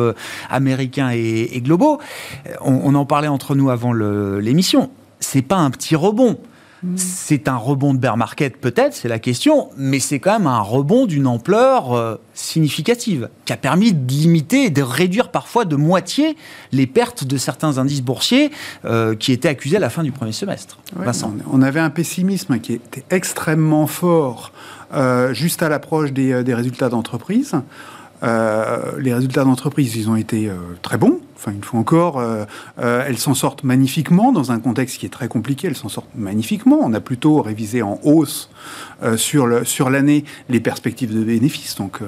américains et, et globaux. On, on, en parlait entre nous avant l'émission. C'est pas un petit rebond. Mm. C'est un rebond de bear market peut-être, c'est la question, mais c'est quand même un rebond d'une ampleur euh, significative qui a permis de limiter et de réduire parfois de moitié les pertes de certains indices boursiers euh, qui étaient accusés à la fin du premier semestre. Vincent. On avait un pessimisme qui était extrêmement fort euh, juste à l'approche des, des résultats d'entreprise. les résultats d'entreprise, ils ont été très bons. Enfin, une fois encore, euh, euh, elles s'en sortent magnifiquement dans un contexte qui est très compliqué. Elles s'en sortent magnifiquement. On a plutôt révisé en hausse euh, sur l'année les perspectives de bénéfices. Donc,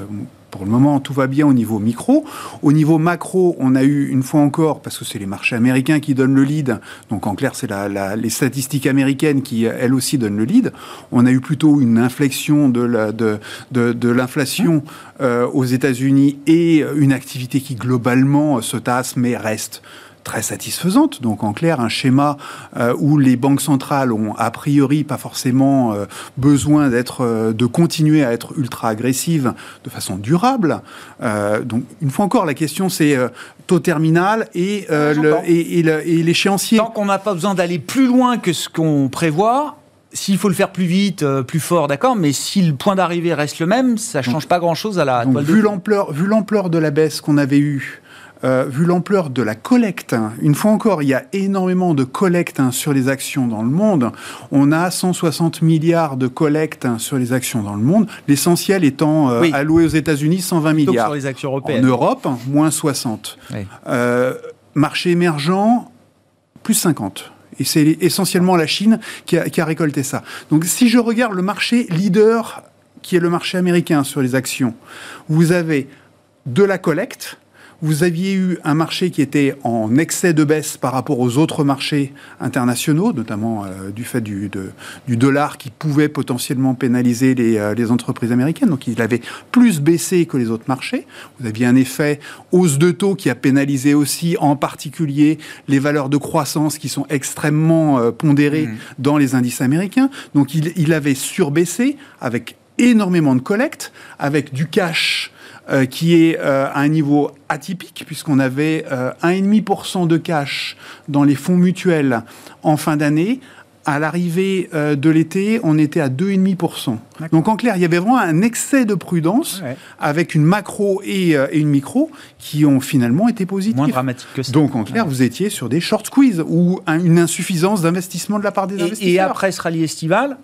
pour le moment, tout va bien au niveau micro. Au niveau macro, on a eu une fois encore, parce que c'est les marchés américains qui donnent le lead, donc en clair, c'est les statistiques américaines qui, elles aussi, donnent le lead. On a eu plutôt une inflexion de l'inflation aux États-Unis et une activité qui globalement se tasse mais reste très satisfaisante. Donc en clair, un schéma euh, où les banques centrales ont a priori pas forcément euh, besoin d'être, euh, de continuer à être ultra agressives de façon durable. donc une fois encore, la question c'est taux terminal et, le, et, et l'échéancier. Tant qu'on n'a pas besoin d'aller plus loin que ce qu'on prévoit, s'il faut le faire plus vite, plus fort, d'accord, mais si le point d'arrivée reste le même, ça change pas grand-chose à la. Donc, vu l'ampleur, vu l'ampleur de la baisse qu'on avait eue euh, vu l'ampleur de la collecte, hein, une fois encore, il y a énormément de collectes hein, sur les actions dans le monde. On a 160 milliards de collectes hein, sur les actions dans le monde, l'essentiel étant euh, alloué aux États-Unis, 120 milliards. Sur les actions européennes. En Europe, moins 60. Euh, marché émergent, plus 50. Et c'est essentiellement la Chine qui a, qui a récolté ça. Donc si je regarde le marché leader, qui est le marché américain sur les actions, vous avez de la collecte, vous aviez eu un marché qui était en excès de baisse par rapport aux autres marchés internationaux, notamment euh, du fait du, du, dollar qui pouvait potentiellement pénaliser les, euh, les, entreprises américaines. Donc il avait plus baissé que les autres marchés. Vous aviez un effet hausse de taux qui a pénalisé aussi en particulier les valeurs de croissance qui sont extrêmement euh, pondérées mmh. dans les indices américains. Donc il, il avait surbaissé avec énormément de collecte, avec du cash euh, qui est euh, à un niveau atypique, puisqu'on avait 1,5% euh, de cash dans les fonds mutuels en fin d'année. À l'arrivée de l'été, on était à 2,5%. Donc en clair, il y avait vraiment un excès de prudence avec une macro et, une micro qui ont finalement été positives. Moins dramatique que ça. Donc en clair, vous étiez sur des short squeeze ou une insuffisance d'investissement de la part des investisseurs. Et après ce rallye estival,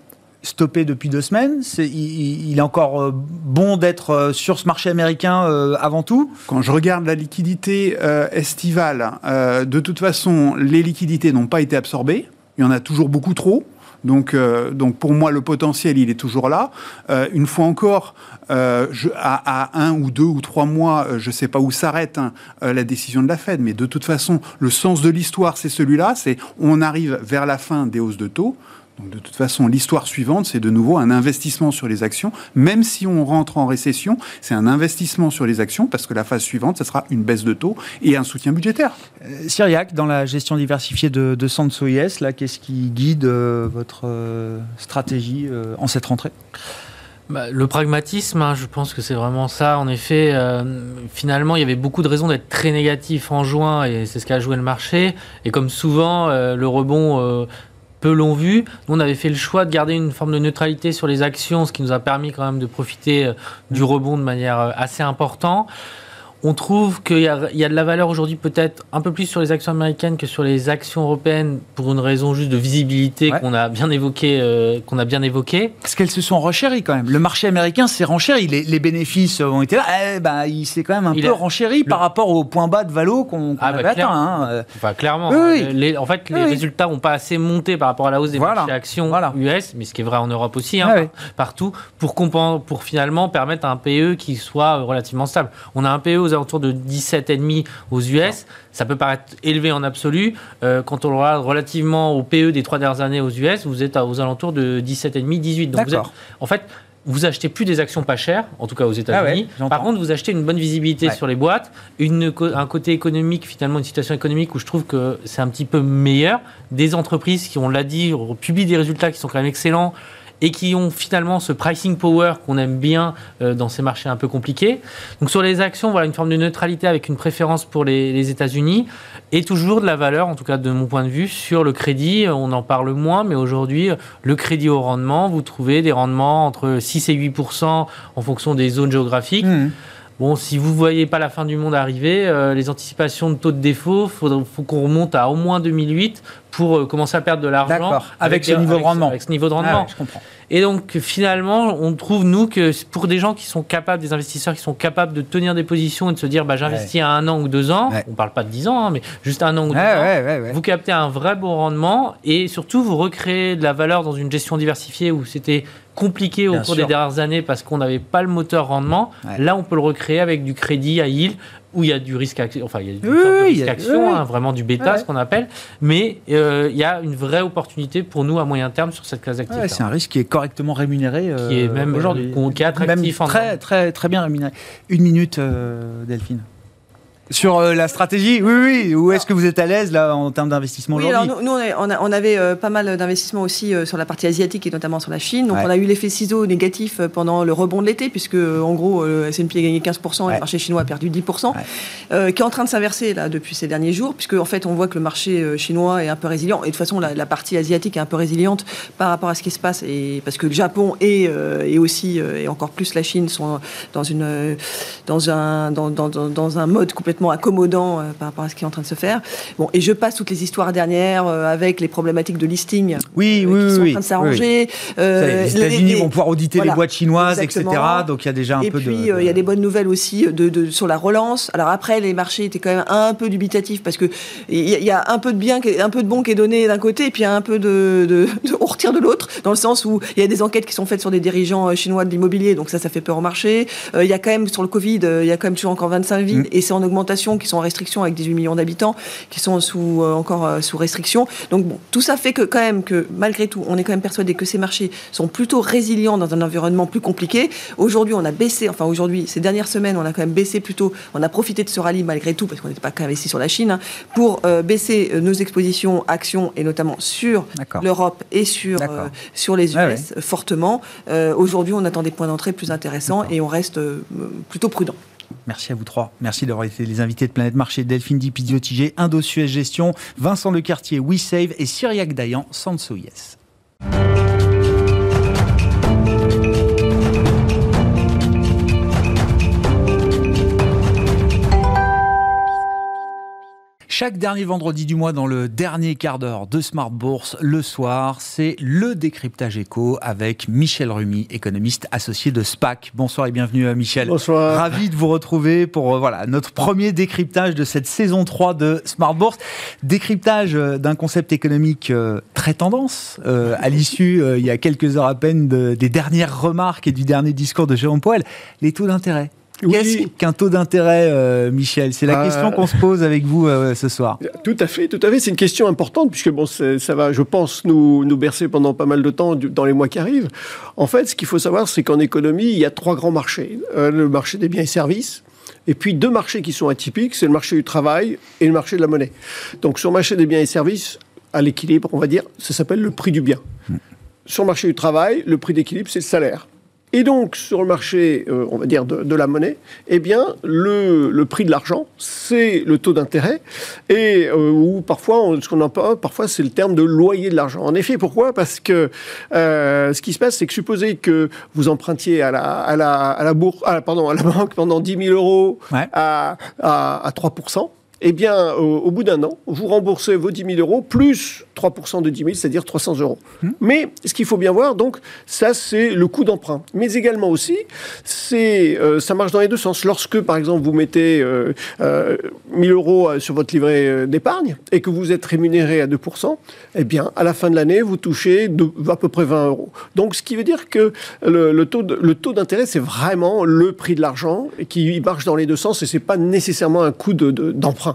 stoppé depuis deux semaines. il, est encore euh, bon d'être euh, sur ce marché américain euh, avant tout Quand je regarde la liquidité estivale, de toute façon, les liquidités n'ont pas été absorbées. Il y en a toujours beaucoup trop. Donc, donc pour moi, le potentiel, il est toujours là. une fois encore, à, un ou deux ou trois mois, je ne sais pas où s'arrête hein, la décision de la Fed, mais de toute façon, le sens de l'histoire, c'est celui-là. C'est on arrive vers la fin des hausses de taux. Donc de toute façon, l'histoire suivante, c'est de nouveau un investissement sur les actions. Même si on rentre en récession, c'est un investissement sur les actions parce que la phase suivante, ce sera une baisse de taux et un soutien budgétaire. Euh, Cyriac, dans la gestion diversifiée de, de Sanso là, qu'est-ce qui guide euh, votre euh, stratégie en cette rentrée? Bah, le pragmatisme, hein, je pense que c'est vraiment ça. En effet, finalement, il y avait beaucoup de raisons d'être très négatif en juin et c'est ce qu'a joué le marché. Et comme souvent, le rebond peu l'ont vu. Nous, on avait fait le choix de garder une forme de neutralité sur les actions, ce qui nous a permis quand même de profiter euh, du rebond de manière euh, assez importante. On trouve qu'il y, y, a de la valeur aujourd'hui peut-être un peu plus sur les actions américaines que sur les actions européennes pour une raison juste de visibilité qu'on a bien évoqué, euh, qu'on a bien évoqué. Parce qu'elles se sont renchéries quand même. Le marché américain s'est renchéri. Les, les, bénéfices ont été là. Eh ben, il s'est quand même un peu renchéri par rapport au point bas de valo qu'on qu ah bah, avait atteint. Hein. Enfin, clairement. Hein. Les, en fait, les résultats n'ont pas assez monté par rapport à la hausse des marchés actions US, mais ce qui est vrai en Europe aussi, hein, partout, pour, pour finalement permettre à un PE qui soit relativement stable. On a un PE aux alentours de 17,5 aux US. Ça peut paraître élevé en absolu. Euh, quand on regarde relativement au PE des trois dernières années aux US, vous êtes aux alentours de 17,5, 18. Donc vous êtes, en fait, vous achetez plus des actions pas chères, en tout cas aux États-Unis. Ah Par contre, vous achetez une bonne visibilité sur les boîtes, une, un côté économique, finalement, une situation économique où je trouve que c'est un petit peu meilleur. Des entreprises qui, on l'a dit, publient des résultats qui sont quand même excellents et qui ont finalement ce pricing power qu'on aime bien euh, dans ces marchés un peu compliqués. Donc sur les actions, voilà une forme de neutralité avec une préférence pour les, les États-Unis et toujours de la valeur, en tout cas de mon point de vue, sur le crédit. On en parle moins, mais aujourd'hui, le crédit au rendement, vous trouvez des rendements entre 6 et 8% en fonction des zones géographiques. Mmh. Bon, si vous ne voyez pas la fin du monde arriver, euh, les anticipations de taux de défaut, il faut, qu'on remonte à au moins 2008 pour euh, commencer à perdre de l'argent avec, ce niveau de rendement. Avec ce niveau de rendement. je comprends. Et donc finalement, on trouve nous que pour des gens qui sont capables, des investisseurs qui sont capables de tenir des positions et de se dire, bah, j'investis à un an ou deux ans, on parle pas de dix ans, hein, mais juste un an ou deux ans, vous captez un vrai bon rendement et surtout vous recréez de la valeur dans une gestion diversifiée où c'était compliqué au cours des dernières années parce qu'on n'avait pas le moteur rendement. Là, on peut le recréer avec du crédit à yield où il y a du risque action, enfin il y a du risque action, hein, vraiment du bêta, ce qu'on appelle, mais euh, il y a une vraie opportunité pour nous à moyen terme sur cette classe d'actifs. c'est un risque qui est correctement rémunéré qui est même aujourd'hui, qui est attractif, très très très bien rémunéré. Une minute, euh, Delphine. Sur euh, la stratégie, oui, oui. Où est-ce que vous êtes à l'aise là en termes d'investissement oui, aujourd'hui nous, nous on, on, avait euh, pas mal d'investissements aussi euh, sur la partie asiatique et notamment sur la Chine. Donc on a eu l'effet ciseau négatif pendant le rebond de l'été, puisque en gros, le S&P a gagné 15%, et le marché chinois a perdu 10%, qui est en train de s'inverser là depuis ces derniers jours, puisque en fait on voit que le marché chinois est un peu résilient. Et de toute façon, la, partie asiatique est un peu résiliente par rapport à ce qui se passe, et parce que le Japon et, et aussi, et encore plus la Chine, sont dans, une, dans, un, dans, dans, dans un mode complètement accommodant euh, par rapport à ce qui est en train de se faire. Bon, et je passe toutes les histoires dernières euh, avec les problématiques de listing oui, euh, oui, qui sont oui, en train de s'arranger. les États-Unis vont pouvoir auditer les boîtes chinoises, etc. Donc il y a déjà un et peu puis, de, il y a des bonnes nouvelles aussi de, de, sur la relance. Alors après, les marchés étaient quand même un peu dubitatifs parce que il y, a un peu de bien, un peu de bon qui est donné d'un côté et puis un peu de, de, on retire de l'autre dans le sens où il y a des enquêtes qui sont faites sur des dirigeants chinois de l'immobilier, donc ça, ça fait peur au marché. Il y a quand même sur le Covid, il y a quand même toujours encore 25 villes mm. et c'est en augmentation qui sont en restriction avec 18 millions d'habitants qui sont sous, euh, encore euh, sous restriction. Donc bon, tout ça fait que quand même que malgré tout, on est quand même persuadé que ces marchés sont plutôt résilients dans un environnement plus compliqué. Aujourd'hui, on a baissé, enfin aujourd'hui, ces dernières semaines, on a quand même baissé plutôt, on a profité de ce rallye malgré tout, parce qu'on n'était pas qu'investi sur la Chine, hein, pour euh, baisser nos expositions actions et notamment sur l'Europe et sur, sur les US fortement. aujourd'hui, on attend des points d'entrée plus intéressants et on reste plutôt prudent. Merci à vous trois. Merci d'avoir été les invités de Planète Marché. Delphine Dipizio Tigé, Indo-Suez Gestion, Vincent Lecartier, WeSave et Cyriac Dayan, Sanso Chaque dernier vendredi du mois, dans le dernier quart d'heure de Smart Bourse, le soir, c'est le décryptage éco avec Michel Rumi, économiste associé de SPAC. Bonsoir et bienvenue à euh, Michel. Bonsoir. Ravi de vous retrouver pour euh, voilà, notre premier décryptage de cette saison 3 de Smart Bourse. Décryptage euh, d'un concept économique très tendance. à l'issue, il y a quelques heures à peine, des dernières remarques et du dernier discours de Jérôme Poel, les taux d'intérêt. Qu'est-ce qu'un taux d'intérêt, euh, Michel? C'est la euh, question qu'on se pose avec vous euh, ce soir. Tout à fait, tout à fait. C'est une question importante puisque bon, ça va, je pense, nous, nous bercer pendant pas mal de temps dans les mois qui arrivent. En fait, ce qu'il faut savoir, c'est qu'en économie, il y a trois grands marchés le marché des biens et services. Et puis deux marchés qui sont atypiques, c'est le marché du travail et le marché de la monnaie. Donc sur le marché des biens et services, à l'équilibre, on va dire, ça s'appelle le prix du bien. Hmm. Sur le marché du travail, le prix d'équilibre, c'est le salaire. Et donc, sur le marché, euh, on va dire, de, la monnaie, eh bien, le, le prix de l'argent, c'est le taux d'intérêt, et euh, ou parfois, ce qu'on pas, parfois, c'est le terme de loyer de l'argent. En effet, pourquoi? Parce que euh, ce qui se passe, c'est que supposez que vous empruntiez à la, à la, à la bourse, pardon, à la banque pendant 10 000 euros à, à, à 3 eh bien, au, bout d'un an, vous remboursez vos 10 000 euros plus 3% de 10 000, c'est-à-dire 300 euros. Hmm. Mais ce qu'il faut bien voir, donc, ça, c'est le coût d'emprunt. Mais également aussi, c'est, euh, ça marche dans les deux sens. Lorsque, par exemple, vous mettez euh, 1000 euh, euros sur votre livret d'épargne et que vous êtes rémunéré à 2%, eh bien, à la fin de l'année, vous touchez à peu près 20 euros. Donc, ce qui veut dire que le, taux, le taux d'intérêt, c'est vraiment le prix de l'argent qui marche dans les deux sens et c'est pas nécessairement un coût d'emprunt.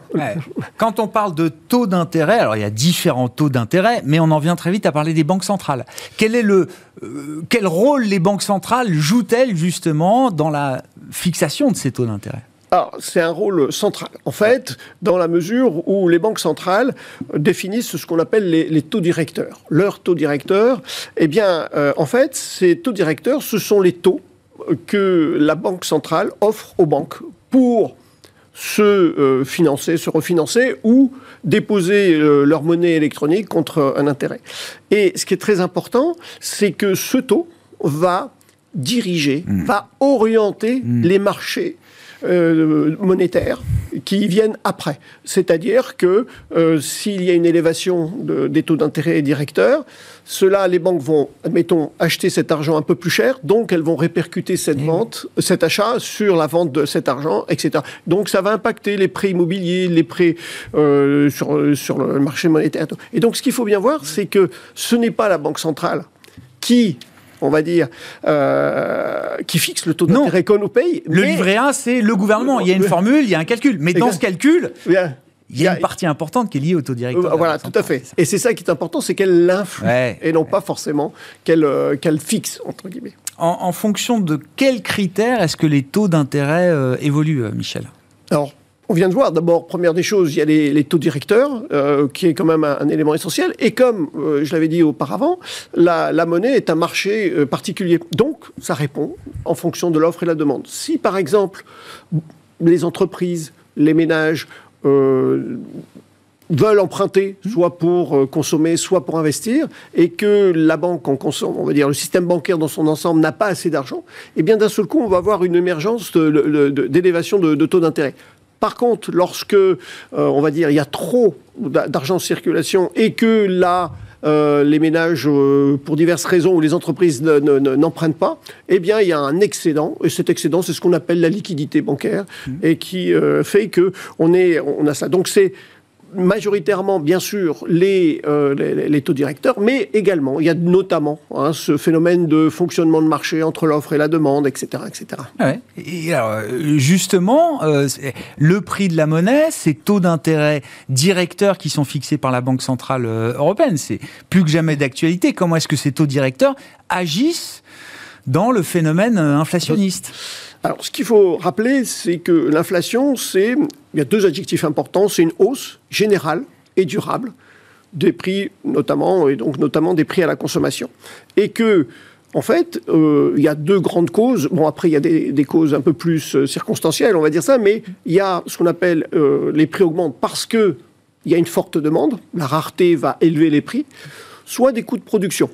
Quand on parle de taux d'intérêt, alors il y a différents taux d'intérêt, mais on en vient très vite à parler des banques centrales. Quel est le euh, quel rôle les banques centrales jouent-elles justement dans la fixation de ces taux d'intérêt? Alors, c'est un rôle central, en fait, dans la mesure où les banques centrales définissent ce qu'on appelle les, taux directeurs. Leurs taux directeurs, eh bien, euh, en fait, ces taux directeurs, ce sont les taux que la banque centrale offre aux banques pour se euh, financer, se refinancer ou déposer euh, leur monnaie électronique contre un intérêt. Et ce qui est très important, c'est que ce taux va diriger, hmm. va orienter hmm. les marchés euh, monétaires qui viennent après. C'est-à-dire que euh, s'il y a une élévation des taux d'intérêt directeurs, cela, les banques vont, admettons, acheter cet argent un peu plus cher, donc elles vont répercuter cette eh vente, cet achat sur la vente de cet argent, etc. Donc ça va impacter les prêts immobiliers, les prêts euh, sur, sur le marché monétaire. Et donc ce qu'il faut bien voir, c'est que ce n'est pas la Banque centrale qui on va dire, euh, qui fixe le taux d'intérêt qu'on nous paye. Le livret A, c'est le gouvernement. Il y a une formule, il y a un calcul. Mais dans ce calcul, il y a une partie importante qui est liée au taux directeur. Voilà, tout à fait. Et c'est ça qui est important, c'est qu'elle l'influe et non pas forcément euh, qu'elle fixe, entre guillemets. En, fonction de quels critères est-ce que les taux d'intérêt euh, évoluent, Michel? Alors, on vient de voir, d'abord, première des choses, il y a les, taux directeurs, euh, qui est quand même un, élément essentiel. Et comme euh, je l'avais dit auparavant, la, monnaie est un marché euh, particulier. Donc, ça répond en fonction de l'offre et la demande. Si, par exemple, les entreprises, les ménages veulent emprunter, soit pour consommer, soit pour investir, et que la banque en consomme, on va dire le système bancaire dans son ensemble n'a pas assez d'argent, eh bien d'un seul coup, on va avoir une émergence d'élévation de, de, taux d'intérêt. Par contre, lorsque, euh, on va dire, il y a trop d'argent en circulation et que là, euh, les ménages, euh, pour diverses raisons, ou les entreprises n'empruntent pas, eh bien, il y a un excédent. Et cet excédent, c'est ce qu'on appelle la liquidité bancaire, mmh. et qui fait que on, est, on a ça. Donc, c'est majoritairement, bien sûr, euh, les, les, taux directeurs, mais également, il y a notamment hein, ce phénomène de fonctionnement de marché entre l'offre et la demande, etc. etc. Et alors, euh, justement, euh, le prix de la monnaie, ces taux d'intérêt directeurs qui sont fixés par la Banque Centrale Européenne, c'est plus que jamais d'actualité. Comment est-ce que ces taux directeurs agissent dans le phénomène inflationniste? Alors, ce qu'il faut rappeler, c'est que l'inflation, c'est, il y a deux adjectifs importants, c'est une hausse générale et durable des prix, notamment, et donc notamment des prix à la consommation. Et que, en fait, euh, il y a deux grandes causes. Bon, après, il y a des, causes un peu plus euh, circonstancielles, on va dire ça, mais il y a ce qu'on appelle euh, les prix augmentent parce que il y a une forte demande, la rareté va élever les prix, soit des coûts de production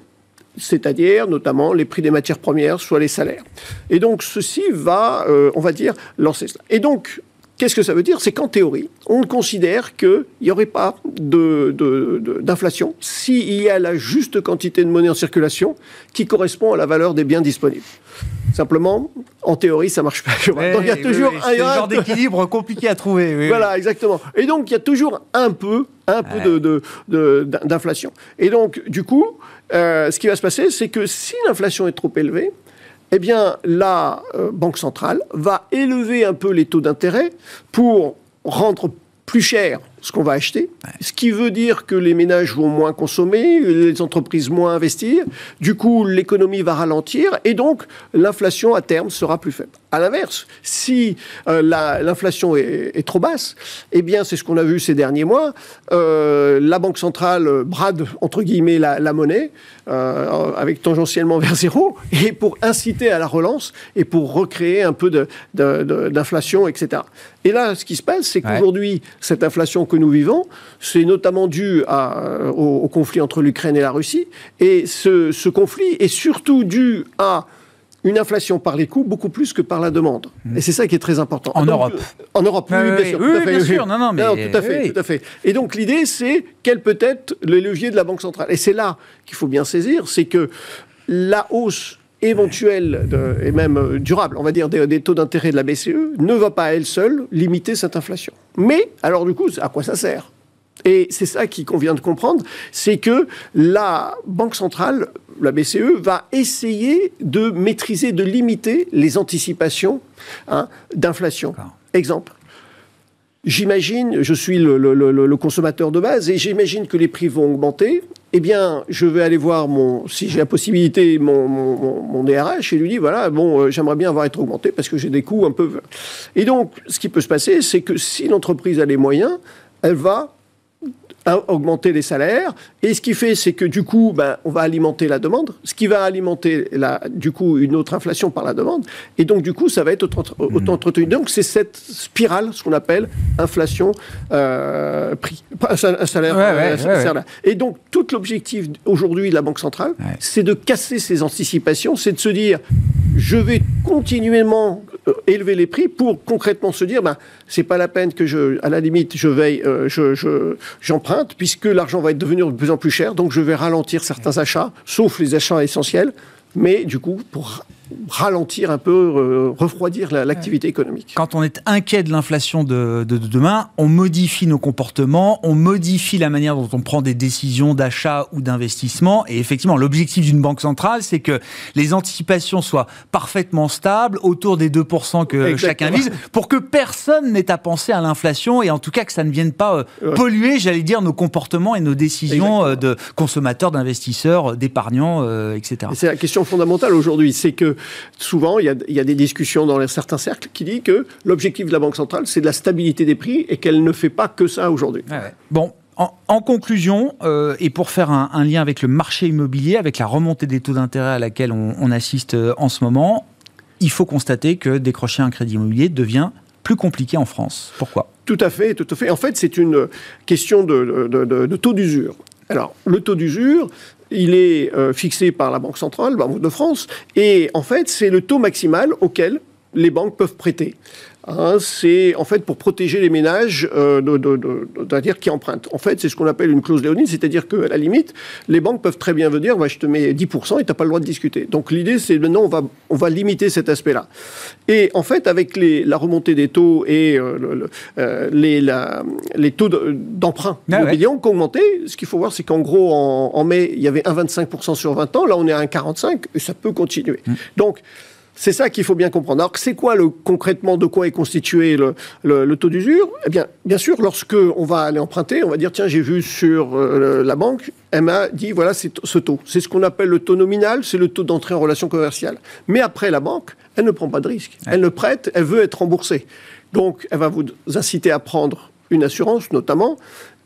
c'est-à-dire notamment les prix des matières premières, soit les salaires. Et donc ceci va, euh, on va dire, lancer cela. Et donc, Qu'est-ce que ça veut dire? C'est qu'en théorie, on considère qu'il n'y aurait pas d'inflation s'il y a la juste quantité de monnaie en circulation qui correspond à la valeur des biens disponibles. Simplement, en théorie, ça marche pas. donc il y a toujours un, genre [LAUGHS] d'équilibre compliqué à trouver. voilà, exactement. Et donc il y a toujours un peu, un peu d'inflation. Et donc du coup, euh, ce qui va se passer, c'est que si l'inflation est trop élevée, eh bien, la euh, Banque centrale va élever un peu les taux d'intérêt pour rendre plus cher ce qu'on va acheter, ce qui veut dire que les ménages vont moins consommer, les entreprises moins investir, du coup l'économie va ralentir et donc l'inflation à terme sera plus faible. À l'inverse, si euh, l'inflation est, trop basse, eh bien c'est ce qu'on a vu ces derniers mois, euh, la Banque centrale brade entre guillemets la, monnaie euh, avec tangentiellement vers zéro et pour inciter à la relance et pour recréer un peu d'inflation, de, etc. Et là, ce qui se passe, c'est qu'aujourd'hui, cette inflation que nous vivons, c'est notamment dû à, au, conflit entre l'Ukraine et la Russie. Et ce, conflit est surtout dû à une inflation par les coûts beaucoup plus que par la demande. Mmh. Et c'est ça qui est très important. En Europe En Europe, oui, bien sûr. Oui, bien sûr. Non, non, mais... tout à fait, tout à fait. Et donc l'idée, c'est quel peut être le levier de la Banque centrale. Et c'est là qu'il faut bien saisir, c'est que la hausse éventuelle et même euh, durable, on va dire, des, taux d'intérêt de la BCE ne va pas à elle seule limiter cette inflation. Mais, alors du coup, à quoi ça sert? Et c'est ça qu'il convient de comprendre, c'est que la Banque centrale, la BCE, va essayer de maîtriser, de limiter les anticipations hein, d'inflation. Exemple, J'imagine, je suis le, consommateur de base, et j'imagine que les prix vont augmenter eh bien, je vais aller voir mon, si j'ai la possibilité, mon, mon, DRH et lui dire voilà, bon, euh, j'aimerais bien avoir été augmenté parce que j'ai des coûts un peu. Et donc, ce qui peut se passer, c'est que si l'entreprise a les moyens, elle va augmenter les salaires. Et ce qui fait, c'est que du coup, ben, on va alimenter la demande, ce qui va alimenter la, du coup une autre inflation par la demande. Et donc, du coup, ça va être autant, mmh. entretenu. Donc, c'est cette spirale, ce qu'on appelle inflation euh, prix, un salaire. Euh, et donc, tout l'objectif aujourd'hui de la Banque centrale, c'est de casser ces anticipations, c'est de se dire, je vais continuellement élever les prix pour concrètement se dire, ben, c'est pas la peine que je, à la limite, je veille, euh, je, j'emprunte, puisque l'argent va être devenu de plus en plus cher, donc je vais ralentir certains achats, sauf les achats essentiels, mais du coup, pour ralentir un peu, euh, refroidir l'activité économique. Quand on est inquiet de l'inflation de, demain, on modifie nos comportements, on modifie la manière dont on prend des décisions d'achat ou d'investissement. Et effectivement, l'objectif d'une banque centrale, c'est que les anticipations soient parfaitement stables, autour des 2% que chacun vise, pour que personne n'ait à penser à l'inflation et en tout cas que ça ne vienne pas euh, polluer, j'allais dire, nos comportements et nos décisions euh, de consommateurs, d'investisseurs, d'épargnants, etc. C'est la question fondamentale aujourd'hui, c'est que souvent, il y a, il y a des discussions dans certains cercles qui disent que l'objectif de la Banque centrale, c'est de la stabilité des prix et qu'elle ne fait pas que ça aujourd'hui. Ouais. Bon, en, en conclusion, euh, et pour faire un, un lien avec le marché immobilier, avec la remontée des taux d'intérêt à laquelle on, on assiste euh, en ce moment, il faut constater que décrocher un crédit immobilier devient plus compliqué en France. Pourquoi? Tout à fait, tout à fait. En fait, c'est une question de, de- de- de taux d'usure. Alors, le taux d'usure, il est euh, fixé par la Banque centrale, la Banque de France, et en fait, c'est le taux maximal auquel les banques peuvent prêter. Hein, c'est en fait pour protéger les ménages euh, de, de, de- c'est-à-dire qui empruntent. En fait, c'est ce qu'on appelle une clause léonine, c'est-à-dire qu'à la limite, les banques peuvent très bien venir, ouais, je te mets 10% et tu n'as pas le droit de discuter. Donc l'idée, c'est maintenant, on va, on va limiter cet aspect-là. Et en fait, avec les, la remontée des taux et euh, le- euh, les, la- les taux de- d'emprunt Ah ouais. ont augmenté, ce qu'il faut voir, c'est qu'en gros, en, en mai, il y avait 1,25% sur 20 ans, là on est à 1,45% et ça peut continuer. Donc, c'est ça qu'il faut bien comprendre. Alors, c'est quoi le, concrètement de quoi est constitué le, le- le taux d'usure? Eh bien, bien sûr, lorsque on va aller emprunter, on va dire tiens, j'ai vu sur euh, la banque, elle m'a dit voilà, c'est ce taux. C'est ce qu'on appelle le taux nominal, c'est le taux d'entrée en relation commerciale. Mais après, la banque, elle ne prend pas de risque. Elle ne prête, elle veut être remboursée. Donc, elle va vous inciter à prendre une assurance, notamment,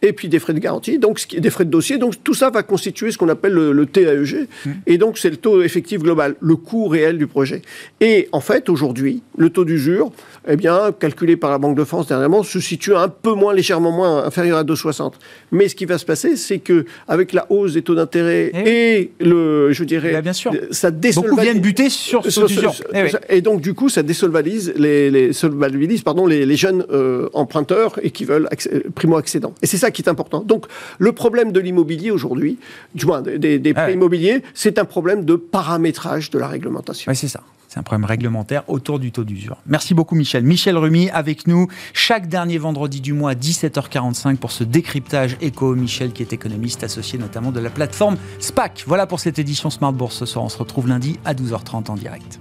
et puis des frais de garantie, donc ce qui- des frais de dossier. Donc tout ça va constituer ce qu'on appelle le, le TAEG, et donc c'est le taux effectif global, le coût réel du projet. Et en fait, aujourd'hui, le taux d'usure, eh bien, calculé par la Banque de France dernièrement, se situe un peu moins, légèrement moins, inférieur à 2,60. Mais ce qui va se passer, c'est que avec la hausse des taux d'intérêt Eh et le, je dirais, Bah, bien sûr. ça Beaucoup désolvalise- viennent buter sur ce taux d'usure. sur- Eh oui. Et donc, du coup, ça désolvalise les, les, solvabilise, pardon, les, les jeunes euh, emprunteurs et qui veulent accé- euh, primo-accédants. Et c'est ça qui est important. Donc, le problème de l'immobilier aujourd'hui, du moins des, des- Ah prêts ouais. immobiliers, c'est un problème de paramétrage de la réglementation. Oui, c'est ça. C'est un problème réglementaire autour du taux d'usure. Merci beaucoup, Michel. Michel Rumi avec nous chaque dernier vendredi du mois à 17h45 pour ce décryptage éco. Michel, qui est économiste associé notamment de la plateforme SPAC. Voilà pour cette édition Smart Bourse ce soir. On se retrouve lundi à 12h30 en direct.